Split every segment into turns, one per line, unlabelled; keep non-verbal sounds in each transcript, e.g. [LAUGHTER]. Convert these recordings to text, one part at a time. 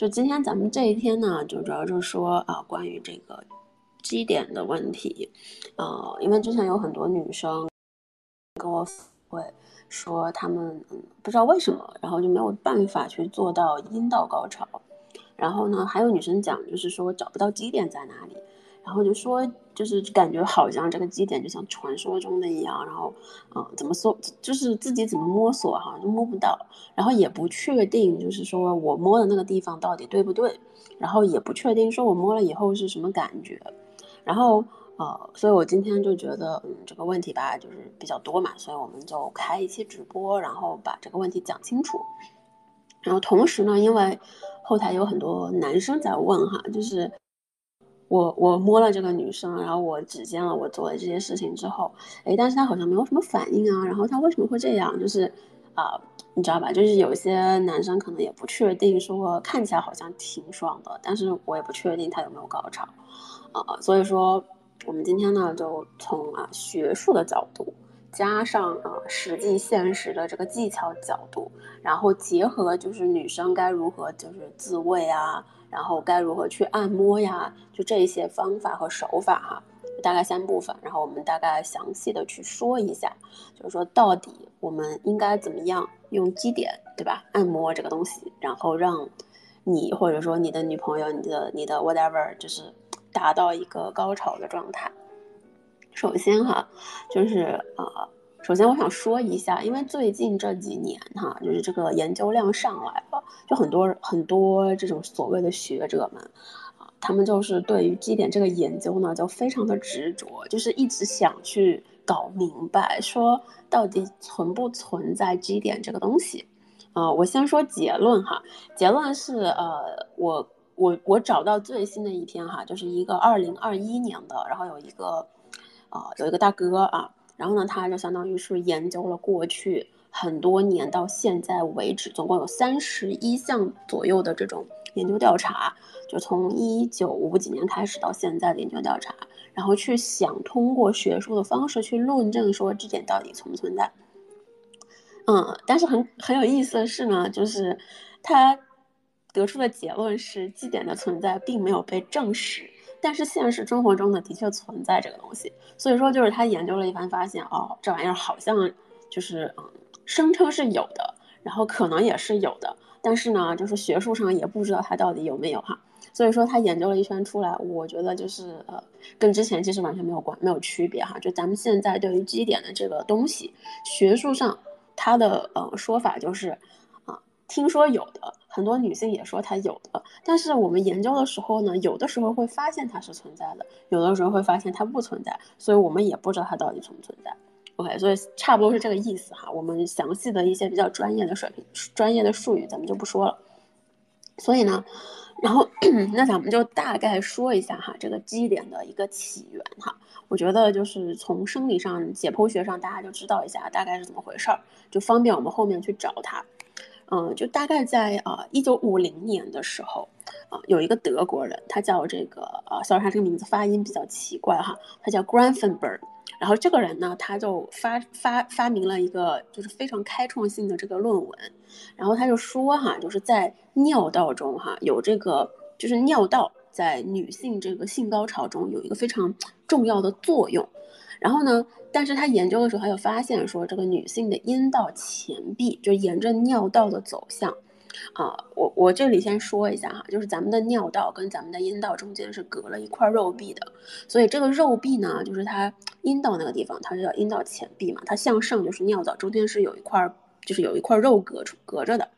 就今天咱们这一天呢，就主要就是说啊，关于这个基点的问题，呃，因为之前有很多女生跟我会说，她们嗯不知道为什么，然后就没有办法去做到阴道高潮，然后呢，还有女生讲，就是说找不到基点在哪里。然后就说，就是感觉好像这个基点就像传说中的一样，然后，嗯，怎么说，就是自己怎么摸索哈，就摸不到，然后也不确定，就是说我摸的那个地方到底对不对，然后也不确定说我摸了以后是什么感觉，然后，呃，所以我今天就觉得，嗯，这个问题吧，就是比较多嘛，所以我们就开一期直播，然后把这个问题讲清楚。然后同时呢，因为后台有很多男生在问哈，就是。我我摸了这个女生，然后我指尖了我做的这些事情之后，哎，但是她好像没有什么反应啊。然后她为什么会这样？就是，啊，你知道吧？就是有些男生可能也不确定，说看起来好像挺爽的，但是我也不确定他有没有高潮，啊，所以说我们今天呢，就从啊学术的角度，加上啊实际现实的这个技巧角度，然后结合就是女生该如何就是自慰啊。然后该如何去按摩呀？就这些方法和手法哈，大概三部分。然后我们大概详细的去说一下，就是说到底我们应该怎么样用基点，对吧？按摩这个东西，然后让你或者说你的女朋友、你的你的 whatever，就是达到一个高潮的状态。首先哈，就是啊。首先，我想说一下，因为最近这几年哈，就是这个研究量上来了，就很多很多这种所谓的学者们，啊，他们就是对于基点这个研究呢，就非常的执着，就是一直想去搞明白，说到底存不存在基点这个东西。啊，我先说结论哈，结论是，呃，我我我找到最新的一篇哈，就是一个二零二一年的，然后有一个，啊，有一个大哥啊。然后呢，他就相当于是研究了过去很多年到现在为止，总共有三十一项左右的这种研究调查，就从一九五几年开始到现在的研究调查，然后去想通过学术的方式去论证说这点到底存不存在。嗯，但是很很有意思的是呢，就是他得出的结论是基点的存在并没有被证实。但是现实生活中呢，的确存在这个东西，所以说就是他研究了一番，发现哦，这玩意儿好像就是嗯，声称是有的，然后可能也是有的，但是呢，就是学术上也不知道它到底有没有哈。所以说他研究了一圈出来，我觉得就是呃，跟之前其实完全没有关没有区别哈。就咱们现在对于基点的这个东西，学术上它的呃说法就是，听说有的。很多女性也说它有的，但是我们研究的时候呢，有的时候会发现它是存在的，有的时候会发现它不存在，所以我们也不知道它到底存不存在。OK，所以差不多是这个意思哈。我们详细的一些比较专业的水平、专业的术语咱们就不说了。所以呢，然后 [CLEARS THROAT] 那咱们就大概说一下哈，这个基点的一个起源哈。我觉得就是从生理上、解剖学上，大家就知道一下大概是怎么回事儿，就方便我们后面去找它。嗯，就大概在啊一九五零年的时候，啊有一个德国人，他叫这个呃，sorry，他这个名字发音比较奇怪哈，他叫 Grafenberg。然后这个人呢，他就发发发明了一个就是非常开创性的这个论文，然后他就说哈，就是在尿道中哈有这个就是尿道在女性这个性高潮中有一个非常重要的作用。然后呢？但是他研究的时候，他又发现说，这个女性的阴道前壁就沿着尿道的走向，啊，我我这里先说一下哈，就是咱们的尿道跟咱们的阴道中间是隔了一块肉壁的，所以这个肉壁呢，就是它阴道那个地方，它叫阴道前壁嘛，它向上就是尿道，中间是有一块，就是有一块肉隔隔着的。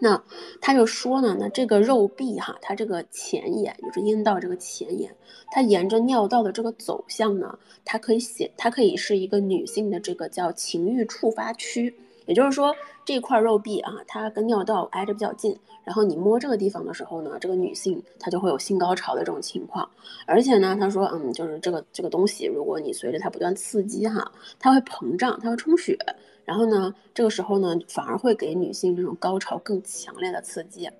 那他就说呢，那这个肉壁哈，它这个前沿就是阴道这个前沿，它沿着尿道的这个走向呢，它可以显，它可以是一个女性的这个叫情欲触发区，也就是说这块肉壁啊，它跟尿道挨着比较近，然后你摸这个地方的时候呢，这个女性她就会有性高潮的这种情况，而且呢，他说，嗯，就是这个这个东西，如果你随着它不断刺激哈，它会膨胀，它会充血。然后呢，这个时候呢，反而会给女性这种高潮更强烈的刺激。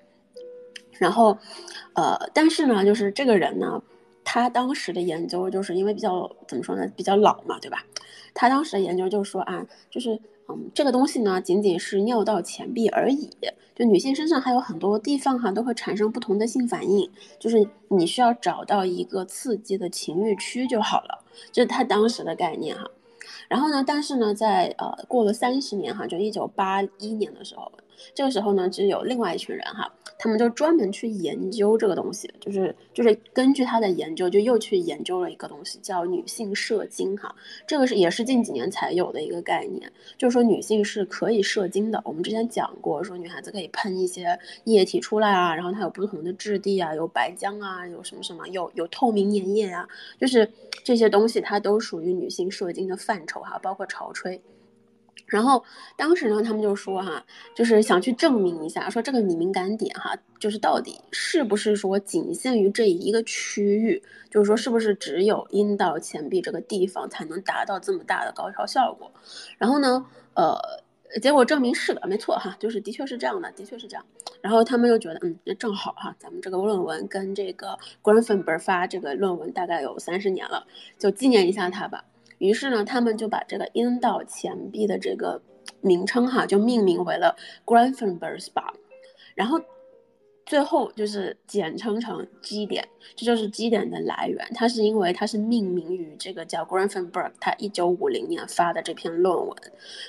然后，呃，但是呢，就是这个人呢，他当时的研究就是因为比较怎么说呢，比较老嘛，对吧？他当时的研究就是说啊，就是嗯，这个东西呢，仅仅是尿道前壁而已。就女性身上还有很多地方哈，都会产生不同的性反应，就是你需要找到一个刺激的情欲区就好了，这是他当时的概念哈。然后呢，但是呢，在呃过了三十年哈，就一九八一年的时候。这个时候呢，就有另外一群人哈，他们就专门去研究这个东西，就是就是根据他的研究，就又去研究了一个东西，叫女性射精哈。这个是也是近几年才有的一个概念，就是说女性是可以射精的。我们之前讲过，说女孩子可以喷一些液体出来啊，然后它有不同的质地啊，有白浆啊，有什么什么，有有透明粘液啊，就是这些东西它都属于女性射精的范畴哈，包括潮吹。然后当时呢，他们就说哈，就是想去证明一下，说这个你敏感点哈，就是到底是不是说仅限于这一个区域，就是说是不是只有阴道前壁这个地方才能达到这么大的高潮效果？然后呢，呃，结果证明是的，没错哈，就是的确是这样的，的确是这样。然后他们又觉得，嗯，那正好哈，咱们这个论文跟这个 g r a n f e n b e r 发这个论文大概有三十年了，就纪念一下他吧。于是呢，他们就把这个阴道前壁的这个名称哈，就命名为了 Granfenberg Spa，然后最后就是简称成基点，这就是基点的来源。它是因为它是命名于这个叫 Granfenberg 他一九五零年发的这篇论文，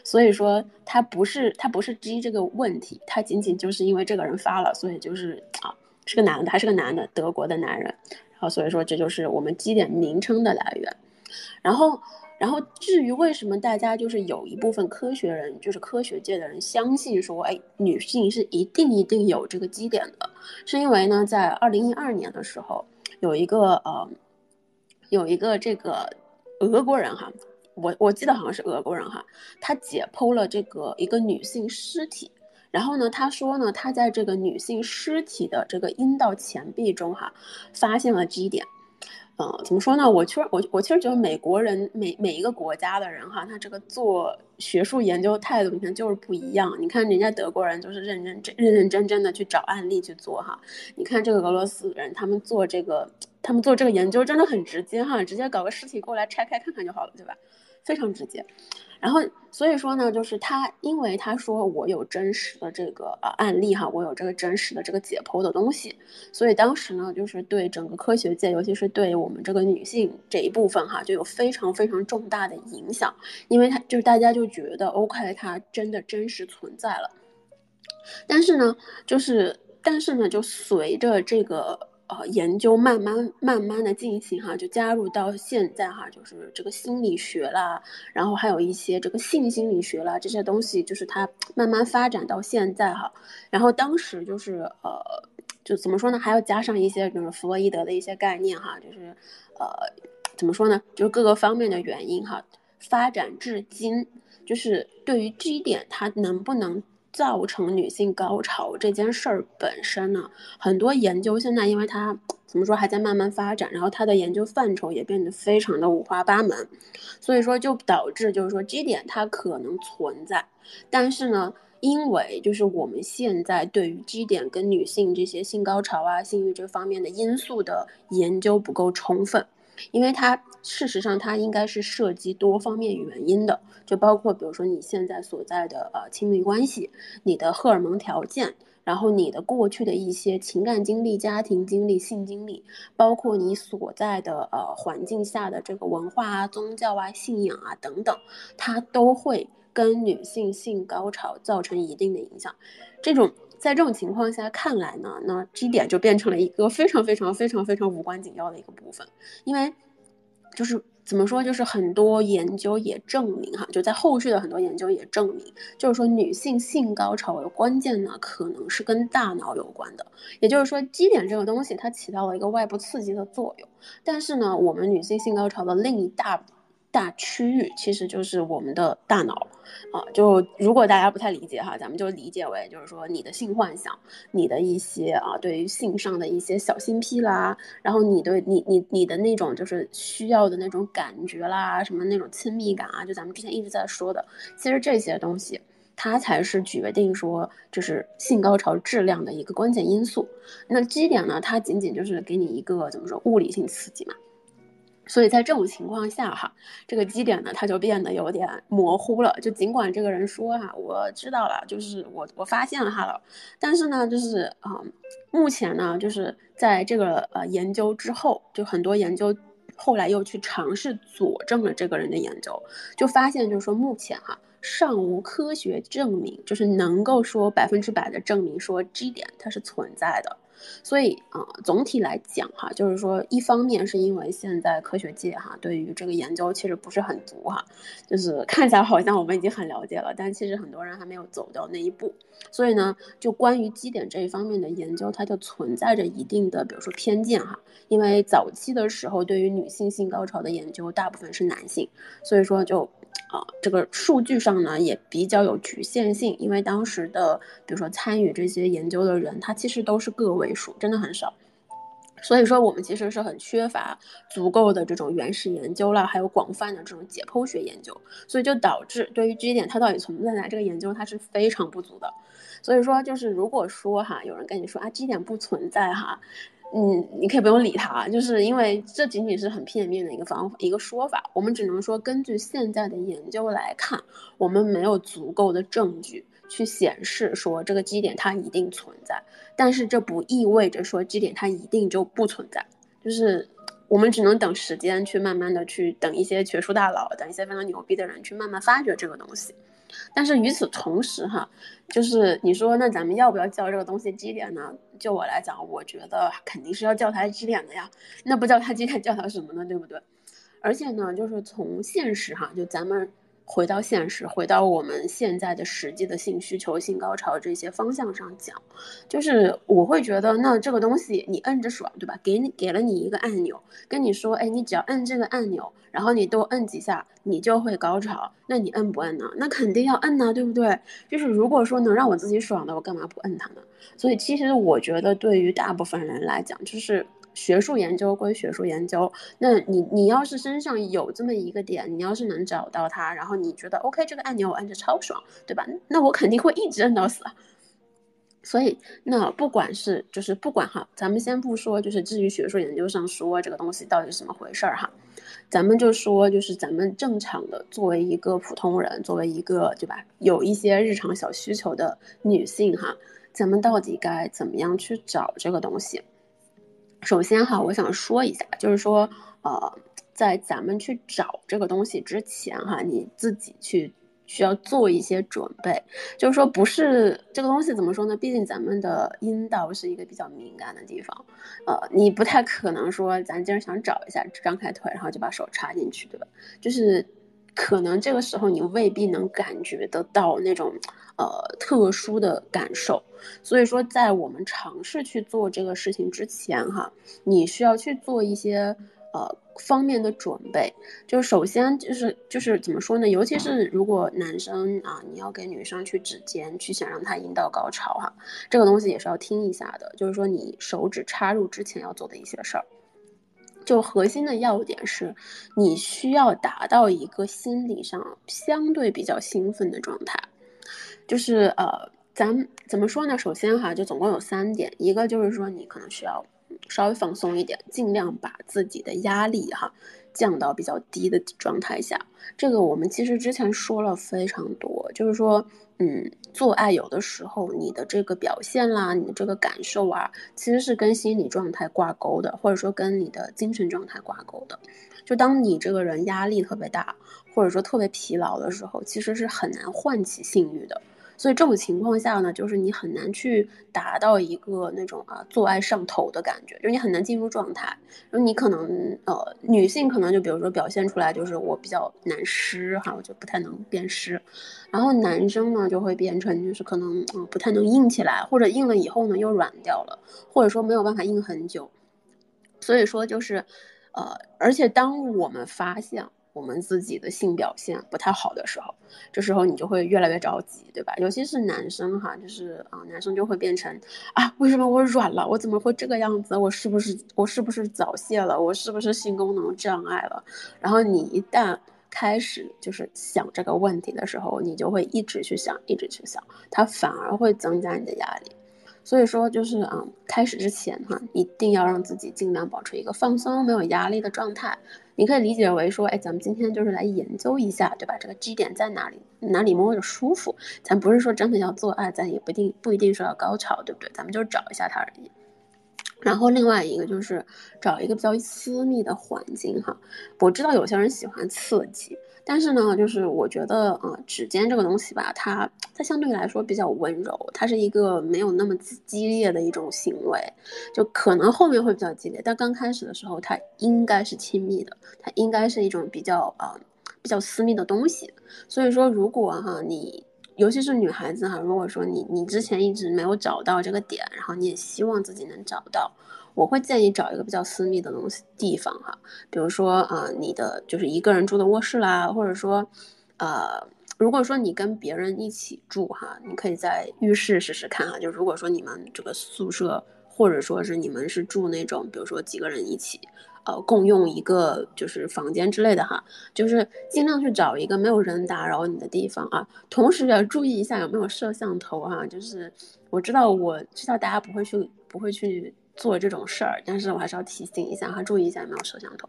所以说它不是它不是 G 这个问题，它仅仅就是因为这个人发了，所以就是啊是个男的，还是个男的，德国的男人，然后所以说这就是我们基点名称的来源，然后。然后至于为什么大家就是有一部分科学人，就是科学界的人相信说，哎，女性是一定一定有这个基点的，是因为呢，在二零一二年的时候，有一个呃，有一个这个俄国人哈，我我记得好像是俄国人哈，他解剖了这个一个女性尸体，然后呢，他说呢，他在这个女性尸体的这个阴道前壁中哈，发现了基点。嗯，怎么说呢？我确实我我其实觉得美国人每每一个国家的人哈，他这个做学术研究态度，你看就是不一样。你看人家德国人就是认认真认认真真的去找案例去做哈。你看这个俄罗斯人，他们做这个他们做这个研究真的很直接哈，直接搞个尸体过来拆开看看就好了，对吧？非常直接。然后，所以说呢，就是他，因为他说我有真实的这个呃案例哈，我有这个真实的这个解剖的东西，所以当时呢，就是对整个科学界，尤其是对我们这个女性这一部分哈，就有非常非常重大的影响，因为他就是大家就觉得 OK，它真的真实存在了。但是呢，就是但是呢，就随着这个。呃，研究慢慢慢慢的进行哈，就加入到现在哈，就是这个心理学啦，然后还有一些这个性心理学啦，这些东西就是它慢慢发展到现在哈。然后当时就是呃，就怎么说呢？还要加上一些就是弗洛伊德的一些概念哈，就是呃，怎么说呢？就是各个方面的原因哈，发展至今，就是对于这一点它能不能。造成女性高潮这件事儿本身呢，很多研究现在因为它怎么说还在慢慢发展，然后它的研究范畴也变得非常的五花八门，所以说就导致就是说 G 点它可能存在，但是呢，因为就是我们现在对于基点跟女性这些性高潮啊、性欲这方面的因素的研究不够充分。因为它事实上它应该是涉及多方面原因的，就包括比如说你现在所在的呃亲密关系，你的荷尔蒙条件，然后你的过去的一些情感经历、家庭经历、性经历，包括你所在的呃环境下的这个文化啊、宗教啊、信仰啊等等，它都会跟女性性高潮造成一定的影响。这种在这种情况下看来呢，那基点就变成了一个非常非常非常非常无关紧要的一个部分，因为就是怎么说，就是很多研究也证明哈，就在后续的很多研究也证明，就是说女性性高潮的关键呢，可能是跟大脑有关的，也就是说基点这个东西它起到了一个外部刺激的作用，但是呢，我们女性性高潮的另一大。大区域其实就是我们的大脑，啊，就如果大家不太理解哈，咱们就理解为就是说你的性幻想，你的一些啊对于性上的一些小心癖啦，然后你对你你你的那种就是需要的那种感觉啦，什么那种亲密感啊，就咱们之前一直在说的，其实这些东西它才是决定说就是性高潮质量的一个关键因素。那基点呢，它仅仅就是给你一个怎么说物理性刺激嘛。所以在这种情况下哈，这个基点呢，它就变得有点模糊了。就尽管这个人说哈，我知道了，就是我我发现了他了，但是呢，就是啊，目前呢，就是在这个呃研究之后，就很多研究后来又去尝试佐证了这个人的研究，就发现就是说目前哈尚无科学证明，就是能够说百分之百的证明说 G 点它是存在的。所以啊，总体来讲哈，就是说，一方面是因为现在科学界哈对于这个研究其实不是很足哈，就是 [LAUGHS] 看起来好像我们已经很了解了，但其实很多人还没有走到那一步。所以呢，就关于基点这一方面的研究，它就存在着一定的，比如说偏见哈，因为早期的时候对于女性性高潮的研究大部分是男性，所以说就。啊，这个数据上呢也比较有局限性，因为当时的比如说参与这些研究的人，他其实都是个位数，真的很少。所以说我们其实是很缺乏足够的这种原始研究了，还有广泛的这种解剖学研究，所以就导致对于 G 点它到底存不存在这个研究它是非常不足的。所以说就是如果说哈，有人跟你说啊 G 点不存在哈。嗯，你可以不用理他，就是因为这仅仅是很片面的一个方法一个说法。我们只能说，根据现在的研究来看，我们没有足够的证据去显示说这个基点它一定存在。但是这不意味着说基点它一定就不存在，就是我们只能等时间去慢慢的去等一些学术大佬，等一些非常牛逼的人去慢慢发掘这个东西。但是与此同时，哈，就是你说那咱们要不要叫这个东西基点呢？就我来讲，我觉得肯定是要叫它基点的呀。那不叫它基点，叫它什么呢？对不对？而且呢，就是从现实哈，就咱们。回到现实，回到我们现在的实际的性需求、性高潮这些方向上讲，就是我会觉得，那这个东西你摁着爽，对吧？给你给了你一个按钮，跟你说，哎，你只要摁这个按钮，然后你多摁几下，你就会高潮。那你摁不摁呢？那肯定要摁呐，对不对？就是如果说能让我自己爽的，我干嘛不摁它呢？所以其实我觉得，对于大部分人来讲，就是。学术研究归学术研究，那你你要是身上有这么一个点，你要是能找到它，然后你觉得 OK，这个按钮我按着超爽，对吧？那我肯定会一直摁到死。所以，那不管是就是不管哈，咱们先不说，就是至于学术研究上说这个东西到底是怎么回事儿哈，咱们就说就是咱们正常的作为一个普通人，作为一个对吧，有一些日常小需求的女性哈，咱们到底该怎么样去找这个东西？首先哈，我想说一下，就是说，呃，在咱们去找这个东西之前哈，你自己去需要做一些准备。就是说，不是这个东西怎么说呢？毕竟咱们的阴道是一个比较敏感的地方，呃，你不太可能说咱今儿想找一下，张开腿然后就把手插进去，对吧？就是。可能这个时候你未必能感觉得到那种，呃，特殊的感受。所以说，在我们尝试去做这个事情之前，哈，你需要去做一些呃方面的准备。就是首先就是就是怎么说呢？尤其是如果男生啊，你要给女生去指尖，去想让她阴道高潮，哈，这个东西也是要听一下的。就是说，你手指插入之前要做的一些事儿。就核心的要点是，你需要达到一个心理上相对比较兴奋的状态，就是呃，咱怎么说呢？首先哈，就总共有三点，一个就是说你可能需要稍微放松一点，尽量把自己的压力哈。降到比较低的状态下，这个我们其实之前说了非常多，就是说，嗯，做爱有的时候你的这个表现啦，你的这个感受啊，其实是跟心理状态挂钩的，或者说跟你的精神状态挂钩的。就当你这个人压力特别大，或者说特别疲劳的时候，其实是很难唤起性欲的。所以这种情况下呢，就是你很难去达到一个那种啊做爱上头的感觉，就是你很难进入状态。然后你可能呃女性可能就比如说表现出来就是我比较难湿哈，我就不太能变湿。然后男生呢就会变成就是可能嗯不太能硬起来，或者硬了以后呢又软掉了，或者说没有办法硬很久。所以说就是呃，而且当我们发现。我们自己的性表现不太好的时候，这时候你就会越来越着急，对吧？尤其是男生哈，就是啊，男生就会变成啊，为什么我软了？我怎么会这个样子？我是不是我是不是早泄了？我是不是性功能障碍了？然后你一旦开始就是想这个问题的时候，你就会一直去想，一直去想，它反而会增加你的压力。所以说就是啊，开始之前哈，一定要让自己尽量保持一个放松、没有压力的状态。你可以理解为说，哎，咱们今天就是来研究一下，对吧？这个 G 点在哪里？哪里摸着舒服？咱不是说真的要做爱，咱也不一定不一定说要高潮，对不对？咱们就找一下它而已。然后另外一个就是找一个比较私密的环境哈。我知道有些人喜欢刺激。但是呢，就是我觉得啊，指尖这个东西吧，它它相对来说比较温柔，它是一个没有那么激烈的一种行为，就可能后面会比较激烈，但刚开始的时候它应该是亲密的，它应该是一种比较啊比较私密的东西。所以说，如果哈你，尤其是女孩子哈，如果说你你之前一直没有找到这个点，然后你也希望自己能找到。我会建议找一个比较私密的东西地方哈，比如说啊，你的就是一个人住的卧室啦，或者说，呃，如果说你跟别人一起住哈，你可以在浴室试试看哈。就如果说你们这个宿舍，或者说是你们是住那种，比如说几个人一起，呃，共用一个就是房间之类的哈，就是尽量去找一个没有人打扰你的地方啊。同时要注意一下有没有摄像头哈，就是我知道我知道大家不会去不会去。做这种事儿，但是我还是要提醒一下哈，注意一下有没有摄像头。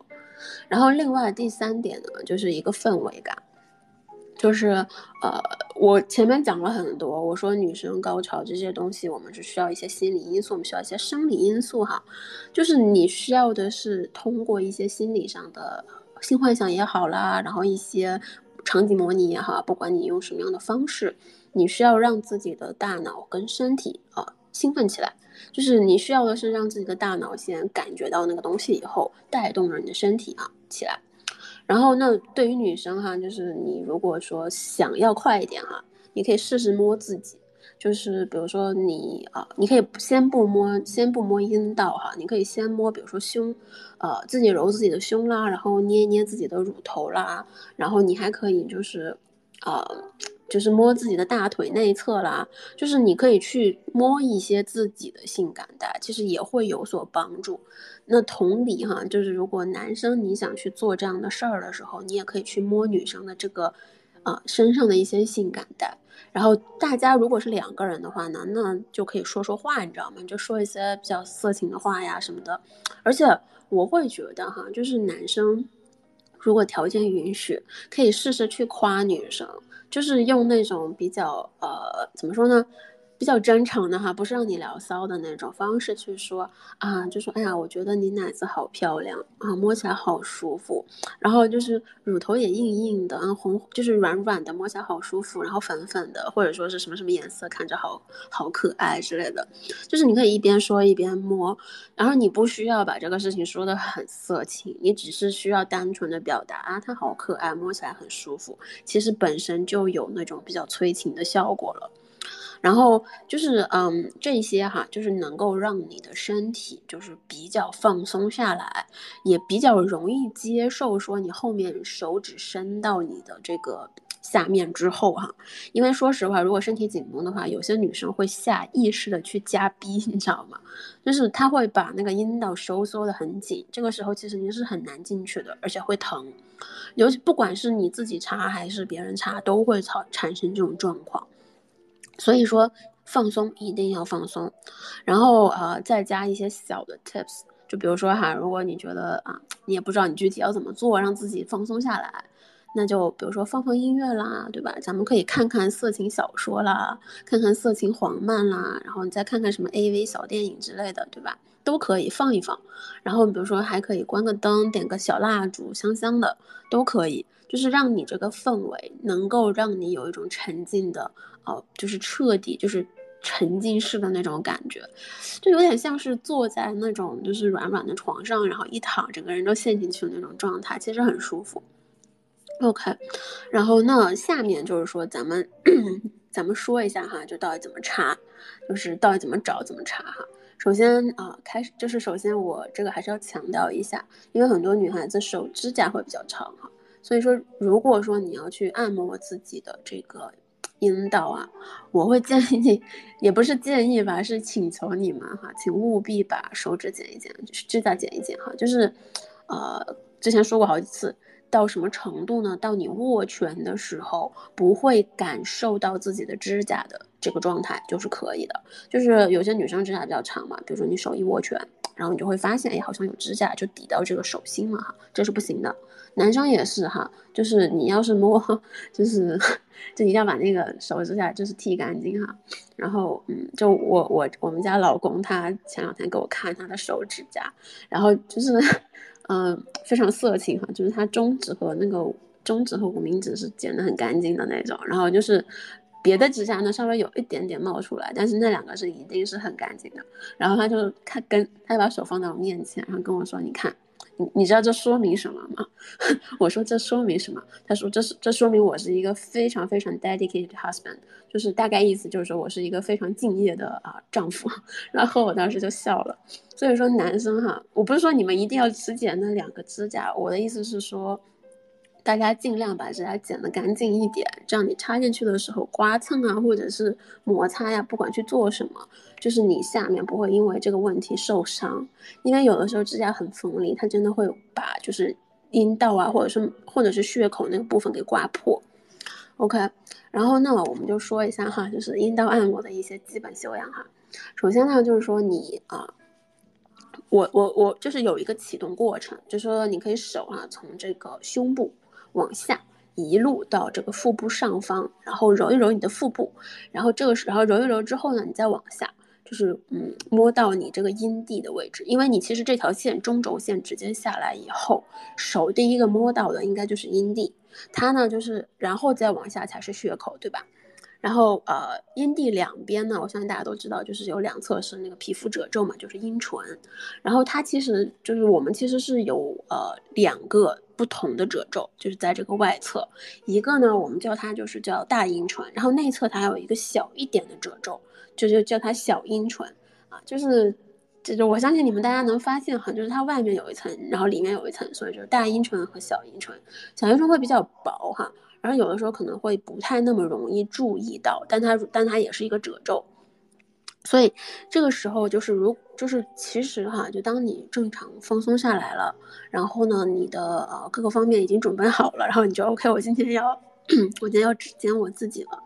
然后另外第三点呢，就是一个氛围感，就是呃，我前面讲了很多，我说女生高潮这些东西，我们是需要一些心理因素，我们需要一些生理因素哈，就是你需要的是通过一些心理上的性幻想也好啦，然后一些场景模拟也好，不管你用什么样的方式，你需要让自己的大脑跟身体啊兴奋起来。就是你需要的是让自己的大脑先感觉到那个东西以后，带动着你的身体啊起来。然后那对于女生哈，就是你如果说想要快一点哈，你可以试试摸自己。就是比如说你啊，你可以先不摸，先不摸阴道哈，你可以先摸，比如说胸，呃，自己揉自己的胸啦，然后捏捏自己的乳头啦，然后你还可以就是，呃。就是摸自己的大腿内侧啦，就是你可以去摸一些自己的性感带，其实也会有所帮助。那同理哈，就是如果男生你想去做这样的事儿的时候，你也可以去摸女生的这个，啊身上的一些性感带。然后大家如果是两个人的话呢，那就可以说说话，你知道吗？就说一些比较色情的话呀什么的。而且我会觉得哈，就是男生如果条件允许，可以试试去夸女生。就是用那种比较呃，怎么说呢？比较真诚的哈，不是让你聊骚的那种方式去说啊，就说哎呀，我觉得你奶子好漂亮啊，摸起来好舒服，然后就是乳头也硬硬的，啊，红就是软软的，摸起来好舒服，然后粉粉的，或者说是什么什么颜色，看着好好可爱之类的，就是你可以一边说一边摸，然后你不需要把这个事情说的很色情，你只是需要单纯的表达啊，它好可爱，摸起来很舒服，其实本身就有那种比较催情的效果了。然后就是，嗯，这些哈，就是能够让你的身体就是比较放松下来，也比较容易接受说你后面手指伸到你的这个下面之后哈，因为说实话，如果身体紧绷的话，有些女生会下意识的去夹逼，你知道吗？就是她会把那个阴道收缩的很紧，这个时候其实你是很难进去的，而且会疼，尤其不管是你自己插还是别人插，都会产产生这种状况。所以说放松一定要放松，然后呃再加一些小的 tips，就比如说哈，如果你觉得啊你也不知道你具体要怎么做让自己放松下来，那就比如说放放音乐啦，对吧？咱们可以看看色情小说啦，看看色情黄漫啦，然后你再看看什么 AV 小电影之类的，对吧？都可以放一放，然后比如说还可以关个灯，点个小蜡烛，香香的都可以，就是让你这个氛围能够让你有一种沉浸的。哦，就是彻底就是沉浸式的那种感觉，就有点像是坐在那种就是软软的床上，然后一躺，整个人都陷进去的那种状态，其实很舒服。OK，然后那下面就是说咱们咱们说一下哈，就到底怎么查，就是到底怎么找怎么查哈。首先啊，开始就是首先我这个还是要强调一下，因为很多女孩子手指甲会比较长哈，所以说如果说你要去按摩自己的这个。引导啊，我会建议你，也不是建议吧，是请求你们哈，请务必把手指剪一剪，就是指甲剪一剪哈，就是，呃，之前说过好几次，到什么程度呢？到你握拳的时候不会感受到自己的指甲的这个状态就是可以的。就是有些女生指甲比较长嘛，比如说你手一握拳，然后你就会发现，哎，好像有指甲就抵到这个手心了哈，这是不行的。男生也是哈，就是你要是摸，就是 [LAUGHS] 就一定要把那个手指甲就是剃干净哈。然后嗯，就我我我们家老公他前两天给我看他的手指甲，然后就是嗯非常色情哈，就是他中指和那个中指和无名指是剪得很干净的那种，然后就是别的指甲呢稍微有一点点冒出来，但是那两个是一定是很干净的。然后他就他跟他就把手放在我面前，然后跟我说你看。你你知道这说明什么吗？[LAUGHS] 我说这说明什么？他说这是这说明我是一个非常非常 dedicated husband，就是大概意思就是说我是一个非常敬业的啊丈夫。[LAUGHS] 然后我当时就笑了。所以说男生哈，我不是说你们一定要只剪那两个指甲，我的意思是说。大家尽量把指甲剪得干净一点，这样你插进去的时候刮蹭啊，或者是摩擦呀，不管去做什么，就是你下面不会因为这个问题受伤。因为有的时候指甲很锋利，它真的会把就是阴道啊，或者是或者是血口那个部分给刮破。OK，然后那么我们就说一下哈，就是阴道按摩的一些基本修养哈。首先呢，就是说你啊，我我我就是有一个启动过程，就是说你可以手啊从这个胸部。往下一路到这个腹部上方，然后揉一揉你的腹部，然后这个时候揉一揉之后呢，你再往下，就是嗯摸到你这个阴蒂的位置，因为你其实这条线中轴线直接下来以后，手第一个摸到的应该就是阴蒂，它呢就是然后再往下才是血口，对吧？然后呃阴蒂两边呢，我相信大家都知道，就是有两侧是那个皮肤褶皱嘛，就是阴唇，然后它其实就是我们其实是有呃两个。不同的褶皱就是在这个外侧，一个呢，我们叫它就是叫大阴唇，然后内侧它还有一个小一点的褶皱，就是叫它小阴唇啊，就是这就我相信你们大家能发现哈，就是它外面有一层，然后里面有一层，所以就是大阴唇和小阴唇，小阴唇会比较薄哈，然后有的时候可能会不太那么容易注意到，但它但它也是一个褶皱。所以这个时候就是如就是其实哈，就当你正常放松下来了，然后呢，你的呃各个方面已经准备好了，然后你就 OK，我今天要 [CLEARS THROAT] 我今天要指尖我自己了。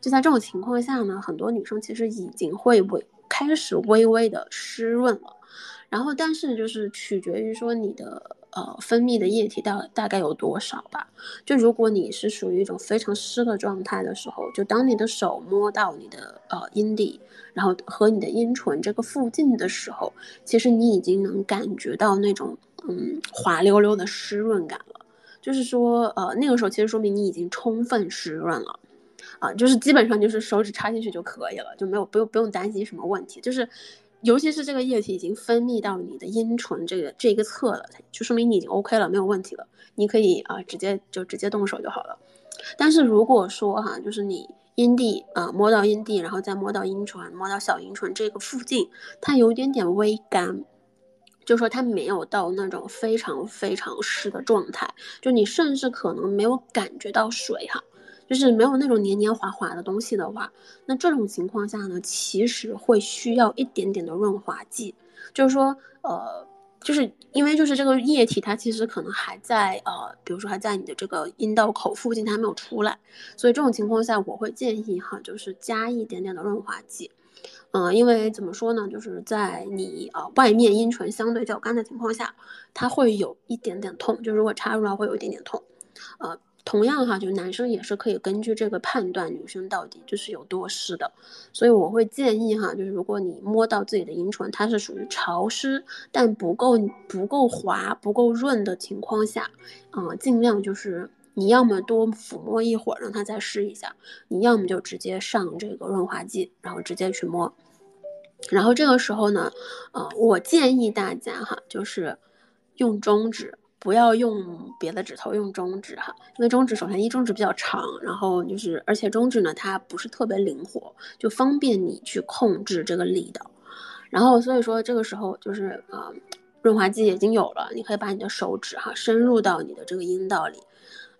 就在这种情况下呢，很多女生其实已经会微开始微微的湿润了，然后但是就是取决于说你的。呃，分泌的液体大大概有多少吧？就如果你是属于一种非常湿的状态的时候，就当你的手摸到你的呃阴蒂，然后和你的阴唇这个附近的时候，其实你已经能感觉到那种嗯滑溜溜的湿润感了。就是说，呃，那个时候其实说明你已经充分湿润了，啊，就是基本上就是手指插进去就可以了，就没有不用不用担心什么问题，就是。尤其是这个液体已经分泌到你的阴唇这个这个侧了，就说明你已经 OK 了，没有问题了，你可以啊直接就直接动手就好了。但是如果说哈，就是你阴蒂啊摸到阴蒂，然后再摸到阴唇，摸到小阴唇这个附近，它有一点点微干，就说它没有到那种非常非常湿的状态，就你甚至可能没有感觉到水哈。就是没有那种黏黏滑滑的东西的话，那这种情况下呢，其实会需要一点点的润滑剂。就是说，呃，就是因为就是这个液体它其实可能还在呃，比如说还在你的这个阴道口附近，它还没有出来，所以这种情况下我会建议哈，就是加一点点的润滑剂。嗯，因为怎么说呢，就是在你呃外面阴唇相对较干的情况下，它会有一点点痛，就如果插入来会有一点点痛，呃。同样哈，就男生也是可以根据这个判断女生到底就是有多湿的，所以我会建议哈，就是如果你摸到自己的阴唇，它是属于潮湿但不够不够滑、不够润的情况下，啊，尽量就是你要么多抚摸一会儿，让它再湿一下，你要么就直接上这个润滑剂，然后直接去摸。然后这个时候呢，呃，我建议大家哈，就是用中指。不要用别的指头，用中指哈，因为中指首先一中指比较长，然后就是而且中指呢它不是特别灵活，就方便你去控制这个力道。然后所以说这个时候就是啊，润滑剂已经有了，你可以把你的手指哈深入到你的这个阴道里，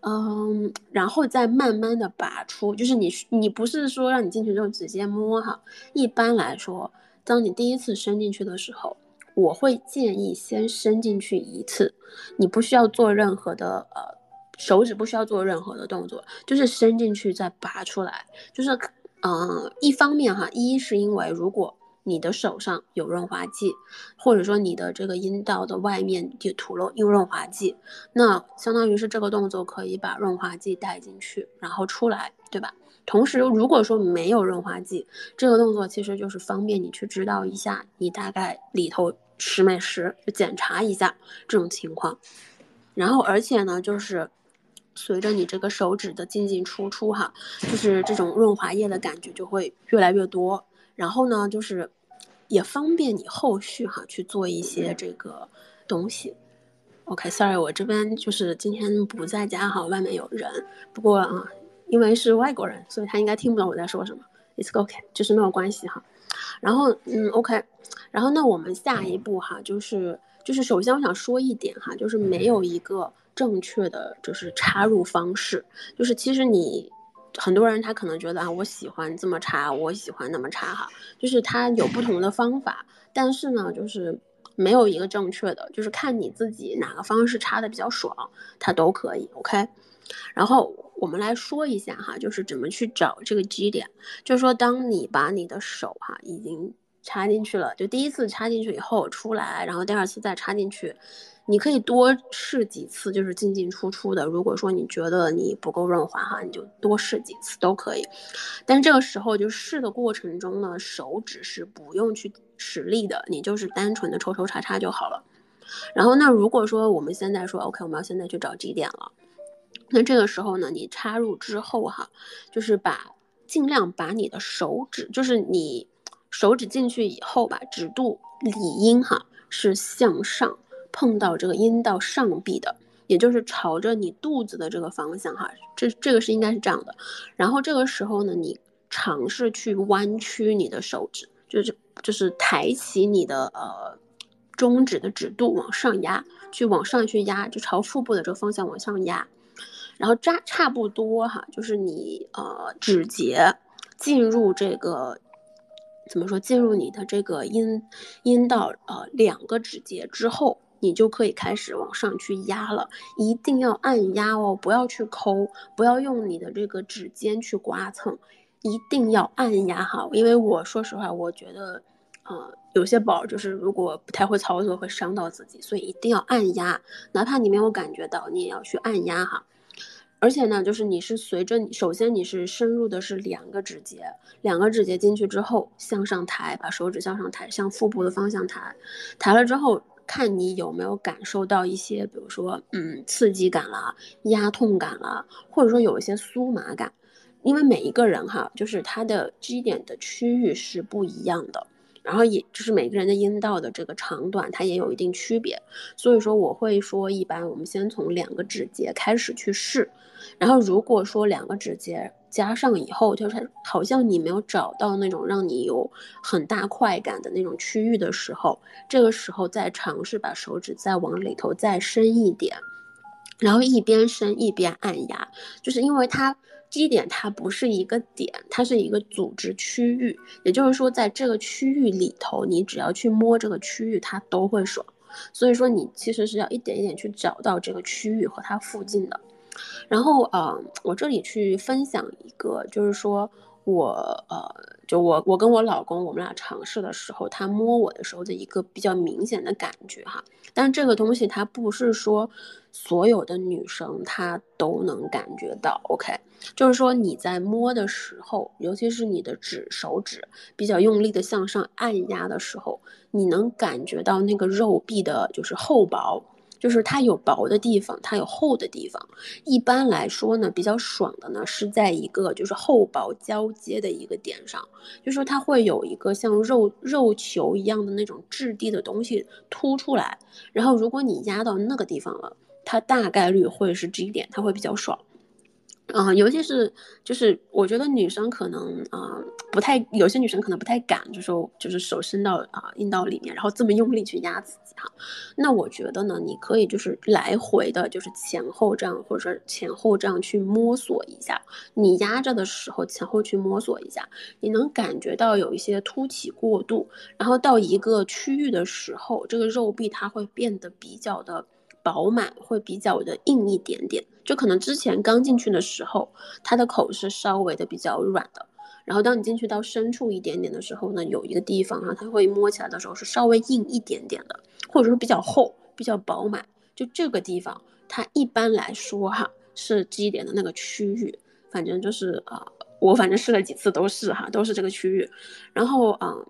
嗯，然后再慢慢的拔出，就是你你不是说让你进去就直接摸哈，一般来说，当你第一次伸进去的时候。我会建议先伸进去一次，你不需要做任何的呃，手指不需要做任何的动作，就是伸进去再拔出来，就是嗯，一方面哈，一是因为如果你的手上有润滑剂，或者说你的这个阴道的外面就涂了用润滑剂，那相当于是这个动作可以把润滑剂带进去，然后出来，对吧？同时，如果说没有润滑剂，这个动作其实就是方便你去知道一下你大概里头吃美食，就检查一下这种情况。然后，而且呢，就是随着你这个手指的进进出出，哈，就是这种润滑液的感觉就会越来越多。然后呢，就是。也方便你后续哈去做一些这个东西。OK，Sorry，我这边就是今天不在家哈，外面有人。不过啊，因为是外国人，所以他应该听不懂我在说什么。It's OK，就是没有关系哈。然后嗯，OK，然后那我们下一步哈，就是就是首先我想说一点哈，就是没有一个正确的就是插入方式，就是其实你。很多人他可能觉得啊，我喜欢这么插，我喜欢那么插哈，就是他有不同的方法，但是呢，就是没有一个正确的，就是看你自己哪个方式插的比较爽，它都可以，OK。然后我们来说一下哈，就是怎么去找这个基点，就是说当你把你的手哈已经插进去了，就第一次插进去以后出来，然后第二次再插进去。你可以多试几次，就是进进出出的。如果说你觉得你不够润滑哈，你就多试几次都可以。但是这个时候就试的过程中呢，手指是不用去使力的，你就是单纯的抽抽插插就好了。然后那如果说我们现在说 OK，我们要现在去找基点了，那这个时候呢，你插入之后哈，就是把尽量把你的手指，就是你手指进去以后吧，指肚理应哈是向上。碰到这个阴道上壁的，也就是朝着你肚子的这个方向哈，这这个是应该是这样的。然后这个时候呢，你尝试去弯曲你的手指，就是就是抬起你的呃中指的指肚往上压，去往上去压，就朝腹部的这个方向往上压。然后扎差不多哈，就是你呃指节进入这个怎么说，进入你的这个阴阴道呃两个指节之后。你就可以开始往上去压了，一定要按压哦，不要去抠，不要用你的这个指尖去刮蹭，一定要按压哈。因为我说实话，我觉得，呃，有些宝就是如果不太会操作会伤到自己，所以一定要按压，哪怕你没有感觉到，你也要去按压哈。而且呢，就是你是随着你，首先你是深入的是两个指节，两个指节进去之后向上抬，把手指向上抬，向腹部的方向抬，抬了之后。看你有没有感受到一些，比如说，嗯，刺激感啦，压痛感啦，或者说有一些酥麻感，因为每一个人哈，就是他的基点的区域是不一样的，然后也就是每个人的阴道的这个长短，它也有一定区别，所以说我会说，一般我们先从两个指节开始去试，然后如果说两个指节。加上以后，就是好像你没有找到那种让你有很大快感的那种区域的时候，这个时候再尝试把手指再往里头再伸一点，然后一边伸一边按压，就是因为它基点它不是一个点，它是一个组织区域，也就是说在这个区域里头，你只要去摸这个区域，它都会爽。所以说你其实是要一点一点去找到这个区域和它附近的。然后呃，我这里去分享一个，就是说我呃，就我我跟我老公，我们俩尝试的时候，他摸我的时候的一个比较明显的感觉哈。但这个东西它不是说所有的女生她都能感觉到，OK？就是说你在摸的时候，尤其是你的指手指比较用力的向上按压的时候，你能感觉到那个肉壁的就是厚薄。就是它有薄的地方，它有厚的地方。一般来说呢，比较爽的呢是在一个就是厚薄交接的一个点上，就说它会有一个像肉肉球一样的那种质地的东西凸出来。然后如果你压到那个地方了，它大概率会是这一点，它会比较爽。嗯，尤其是就是我觉得女生可能啊不太，有些女生可能不太敢，就说就是手伸到啊阴道里面，然后这么用力去压自己哈。那我觉得呢，你可以就是来回的，就是前后这样，或者说前后这样去摸索一下。你压着的时候，前后去摸索一下，你能感觉到有一些凸起过度，然后到一个区域的时候，这个肉壁它会变得比较的。饱满会比较的硬一点点，就可能之前刚进去的时候，它的口是稍微的比较软的，然后当你进去到深处一点点的时候呢，有一个地方哈，它会摸起来的时候是稍微硬一点点的，或者说比较厚、比较饱满。就这个地方，它一般来说哈是基点的那个区域，反正就是啊，我反正试了几次都是哈，都是这个区域。然后嗯。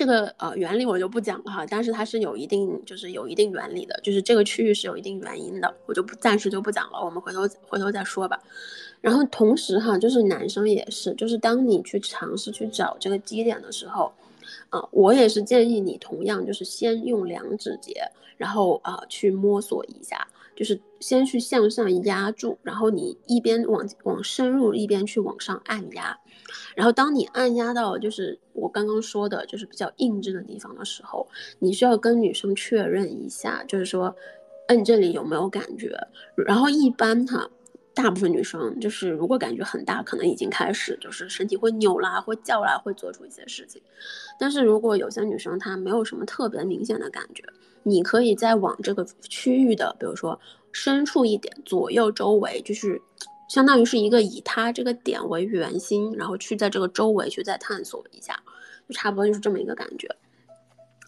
这个呃原理我就不讲了哈，但是它是有一定就是有一定原理的，就是这个区域是有一定原因的，我就不暂时就不讲了，我们回头回头再说吧。然后同时哈，就是男生也是，就是当你去尝试去找这个基点的时候，啊，我也是建议你同样就是先用两指节，然后啊去摸索一下。就是先去向上压住，然后你一边往往深入，一边去往上按压，然后当你按压到就是我刚刚说的，就是比较硬质的地方的时候，你需要跟女生确认一下，就是说摁这里有没有感觉。然后一般哈，大部分女生就是如果感觉很大，可能已经开始就是身体会扭啦，会叫啦，会做出一些事情。但是如果有些女生她没有什么特别明显的感觉。你可以再往这个区域的，比如说深处一点，左右周围，就是相当于是一个以它这个点为圆心，然后去在这个周围去再探索一下，就差不多就是这么一个感觉。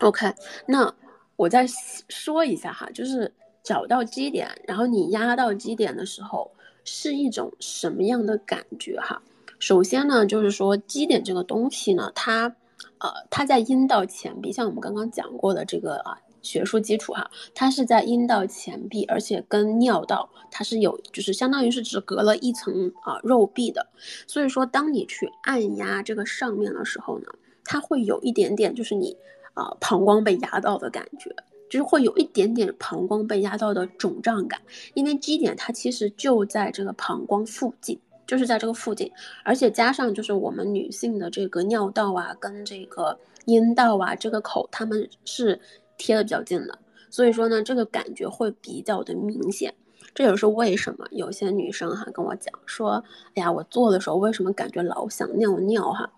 OK，那我再说一下哈，就是找到基点，然后你压到基点的时候是一种什么样的感觉哈？首先呢，就是说基点这个东西呢，它呃它在阴道前壁，像我们刚刚讲过的这个啊。学术基础哈，它是在阴道前壁，而且跟尿道它是有，就是相当于是只隔了一层啊肉壁的。所以说，当你去按压这个上面的时候呢，它会有一点点，就是你啊膀胱被压到的感觉，就是会有一点点膀胱被压到的肿胀感。因为基点它其实就在这个膀胱附近，就是在这个附近，而且加上就是我们女性的这个尿道啊，跟这个阴道啊这个口，它们是。贴的比较近的，所以说呢，这个感觉会比较的明显。这也是为什么有些女生哈跟我讲说，哎呀，我做的时候为什么感觉老想尿尿哈？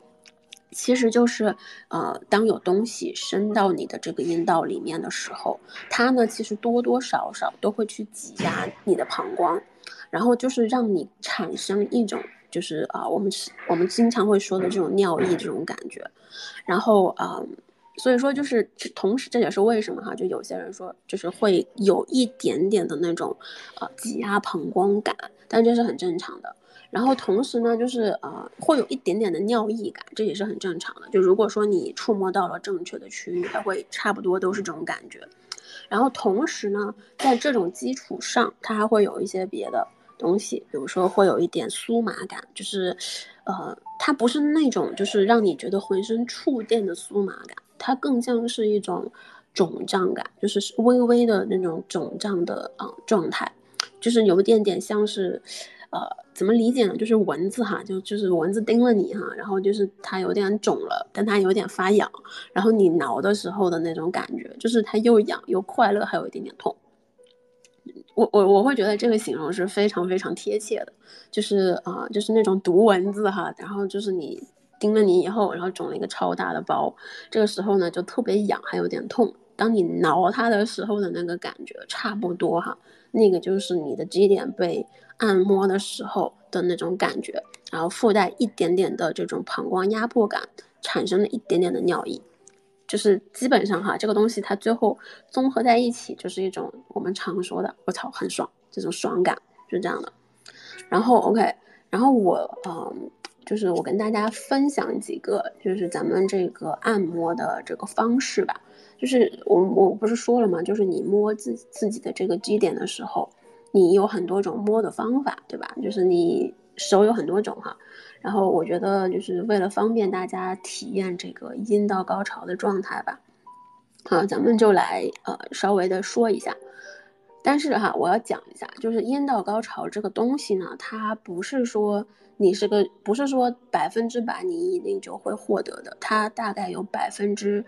其实就是，呃，当有东西伸到你的这个阴道里面的时候，它呢其实多多少少都会去挤压你的膀胱，然后就是让你产生一种就是啊，我们我们经常会说的这种尿意这种感觉，然后啊。所以说，就是同时，这也是为什么哈，就有些人说，就是会有一点点的那种，呃，挤压膀胱感，但这是很正常的。然后同时呢，就是呃，会有一点点的尿意感，这也是很正常的。就如果说你触摸到了正确的区域，它会差不多都是这种感觉。然后同时呢，在这种基础上，它还会有一些别的东西，比如说会有一点酥麻感，就是，呃，它不是那种就是让你觉得浑身触电的酥麻感。它更像是一种肿胀感，就是微微的那种肿胀的啊状态，就是有点点像是，呃，怎么理解呢？就是蚊子哈，就就是蚊子叮了你哈，然后就是它有点肿了，但它有点发痒，然后你挠的时候的那种感觉，就是它又痒又快乐，还有一点点痛。我我我会觉得这个形容是非常非常贴切的，就是啊，就是那种毒蚊子哈，然后就是你。叮了你以后，然后肿了一个超大的包，这个时候呢就特别痒，还有点痛。当你挠它的时候的那个感觉差不多哈，那个就是你的基点被按摩的时候的那种感觉，然后附带一点点的这种膀胱压迫感，产生了一点点的尿意，就是基本上哈，这个东西它最后综合在一起就是一种我们常说的“我操很爽”这种爽感，就这样的。然后 OK，然后我嗯。就是我跟大家分享几个，就是咱们这个按摩的这个方式吧。就是我我不是说了吗？就是你摸自自己的这个基点的时候，你有很多种摸的方法，对吧？就是你手有很多种哈。然后我觉得就是为了方便大家体验这个阴道高潮的状态吧，好，咱们就来呃稍微的说一下。但是哈，我要讲一下，就是阴道高潮这个东西呢，它不是说。你是个不是说百分之百你一定就会获得的，它大概有百分之，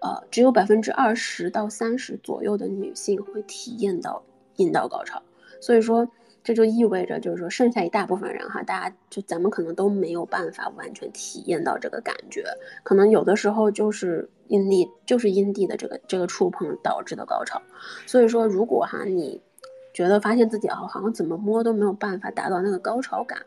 呃，只有百分之二十到三十左右的女性会体验到阴道高潮，所以说这就意味着就是说剩下一大部分人哈，大家就咱们可能都没有办法完全体验到这个感觉，可能有的时候就是阴蒂就是阴蒂的这个这个触碰导致的高潮，所以说如果哈你。觉得发现自己啊，好像怎么摸都没有办法达到那个高潮感，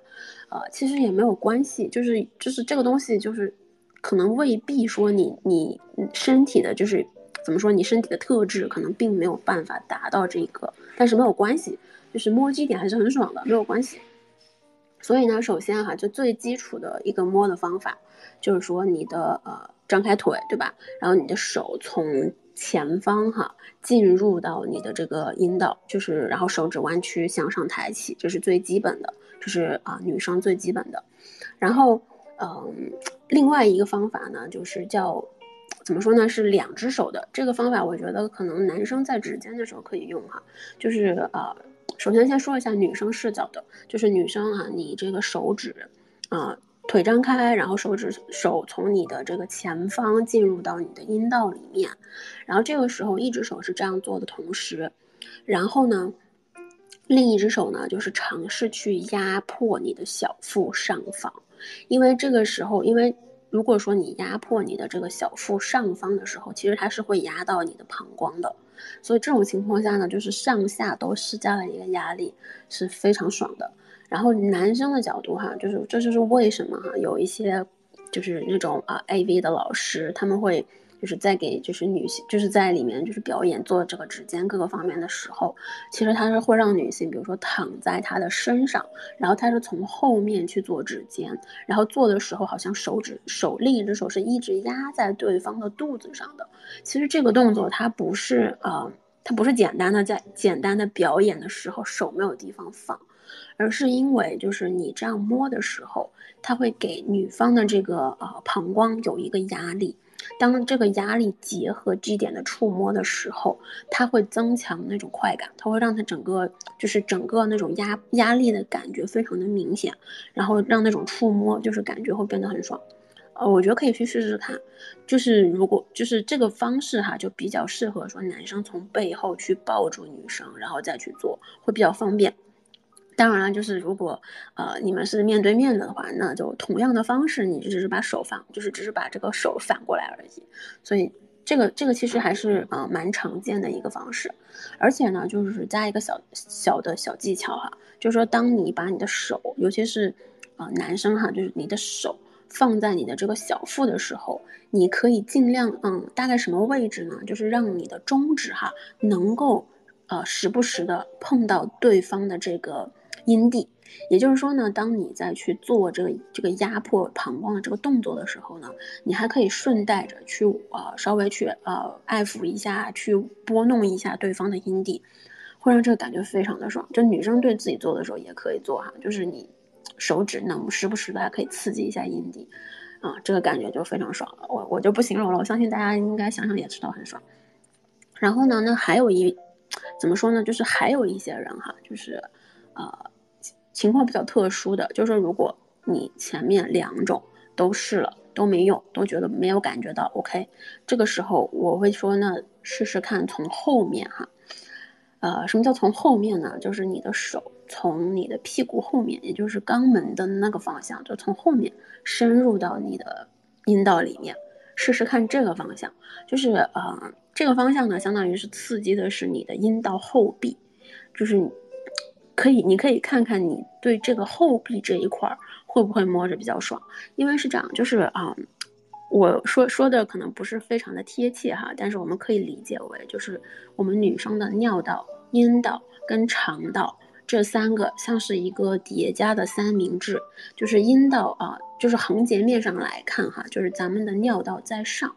呃，其实也没有关系，就是就是这个东西就是可能未必说你你身体的就是怎么说你身体的特质可能并没有办法达到这个，但是没有关系，就是摸基点还是很爽的，没有关系。所以呢，首先哈，就最基础的一个摸的方法，就是说你的呃张开腿，对吧？然后你的手从前方哈进入到你的这个阴道，就是然后手指弯曲向上抬起，这是最基本的，这是啊女生最基本的。然后嗯，另外一个方法呢，就是叫怎么说呢？是两只手的这个方法，我觉得可能男生在指尖的时候可以用哈，就是呃。首先，先说一下女生视角的，就是女生啊，你这个手指，啊，腿张开，然后手指手从你的这个前方进入到你的阴道里面，然后这个时候一只手是这样做的同时，然后呢，另一只手呢就是尝试去压迫你的小腹上方，因为这个时候，因为如果说你压迫你的这个小腹上方的时候，其实它是会压到你的膀胱的。所以这种情况下呢，就是上下都施加了一个压力，是非常爽的。然后男生的角度哈，就是这就是为什么哈，有一些就是那种啊 AV 的老师，他们会。就是在给就是女性就是在里面就是表演做这个指尖各个方面的时候，其实他是会让女性，比如说躺在他的身上，然后他是从后面去做指尖，然后做的时候好像手指手另一只手是一直压在对方的肚子上的。其实这个动作它不是呃，它不是简单的在简单的表演的时候手没有地方放，而是因为就是你这样摸的时候，它会给女方的这个呃膀胱有一个压力。当这个压力结合 G 点的触摸的时候，它会增强那种快感，它会让它整个就是整个那种压压力的感觉非常的明显，然后让那种触摸就是感觉会变得很爽。呃，我觉得可以去试试看，就是如果就是这个方式哈，就比较适合说男生从背后去抱住女生，然后再去做，会比较方便。当然了，就是如果，呃，你们是面对面的话，那就同样的方式，你就只是把手放，就是只是把这个手反过来而已。所以这个这个其实还是呃蛮常见的一个方式。而且呢，就是加一个小小的小技巧哈，就是说当你把你的手，尤其是，呃男生哈，就是你的手放在你的这个小腹的时候，你可以尽量嗯，大概什么位置呢？就是让你的中指哈能够，呃时不时的碰到对方的这个。阴蒂，也就是说呢，当你在去做这个这个压迫膀胱的这个动作的时候呢，你还可以顺带着去呃稍微去呃爱抚一下，去拨弄一下对方的阴蒂，会让这个感觉非常的爽。就女生对自己做的时候也可以做哈，就是你手指能时不时的还可以刺激一下阴蒂，啊，这个感觉就非常爽了。我我就不形容了，我相信大家应该想想也知道很爽。然后呢，那还有一怎么说呢？就是还有一些人哈，就是呃。情况比较特殊的就是，如果你前面两种都试了都没用，都觉得没有感觉到 OK，这个时候我会说呢，试试看从后面哈，呃，什么叫从后面呢？就是你的手从你的屁股后面，也就是肛门的那个方向，就从后面深入到你的阴道里面，试试看这个方向，就是呃，这个方向呢，相当于是刺激的是你的阴道后壁，就是。可以，你可以看看你对这个后壁这一块儿会不会摸着比较爽，因为是这样，就是啊，我说说的可能不是非常的贴切哈，但是我们可以理解为就是我们女生的尿道、阴道跟肠道这三个像是一个叠加的三明治，就是阴道啊，就是横截面上来看哈，就是咱们的尿道在上，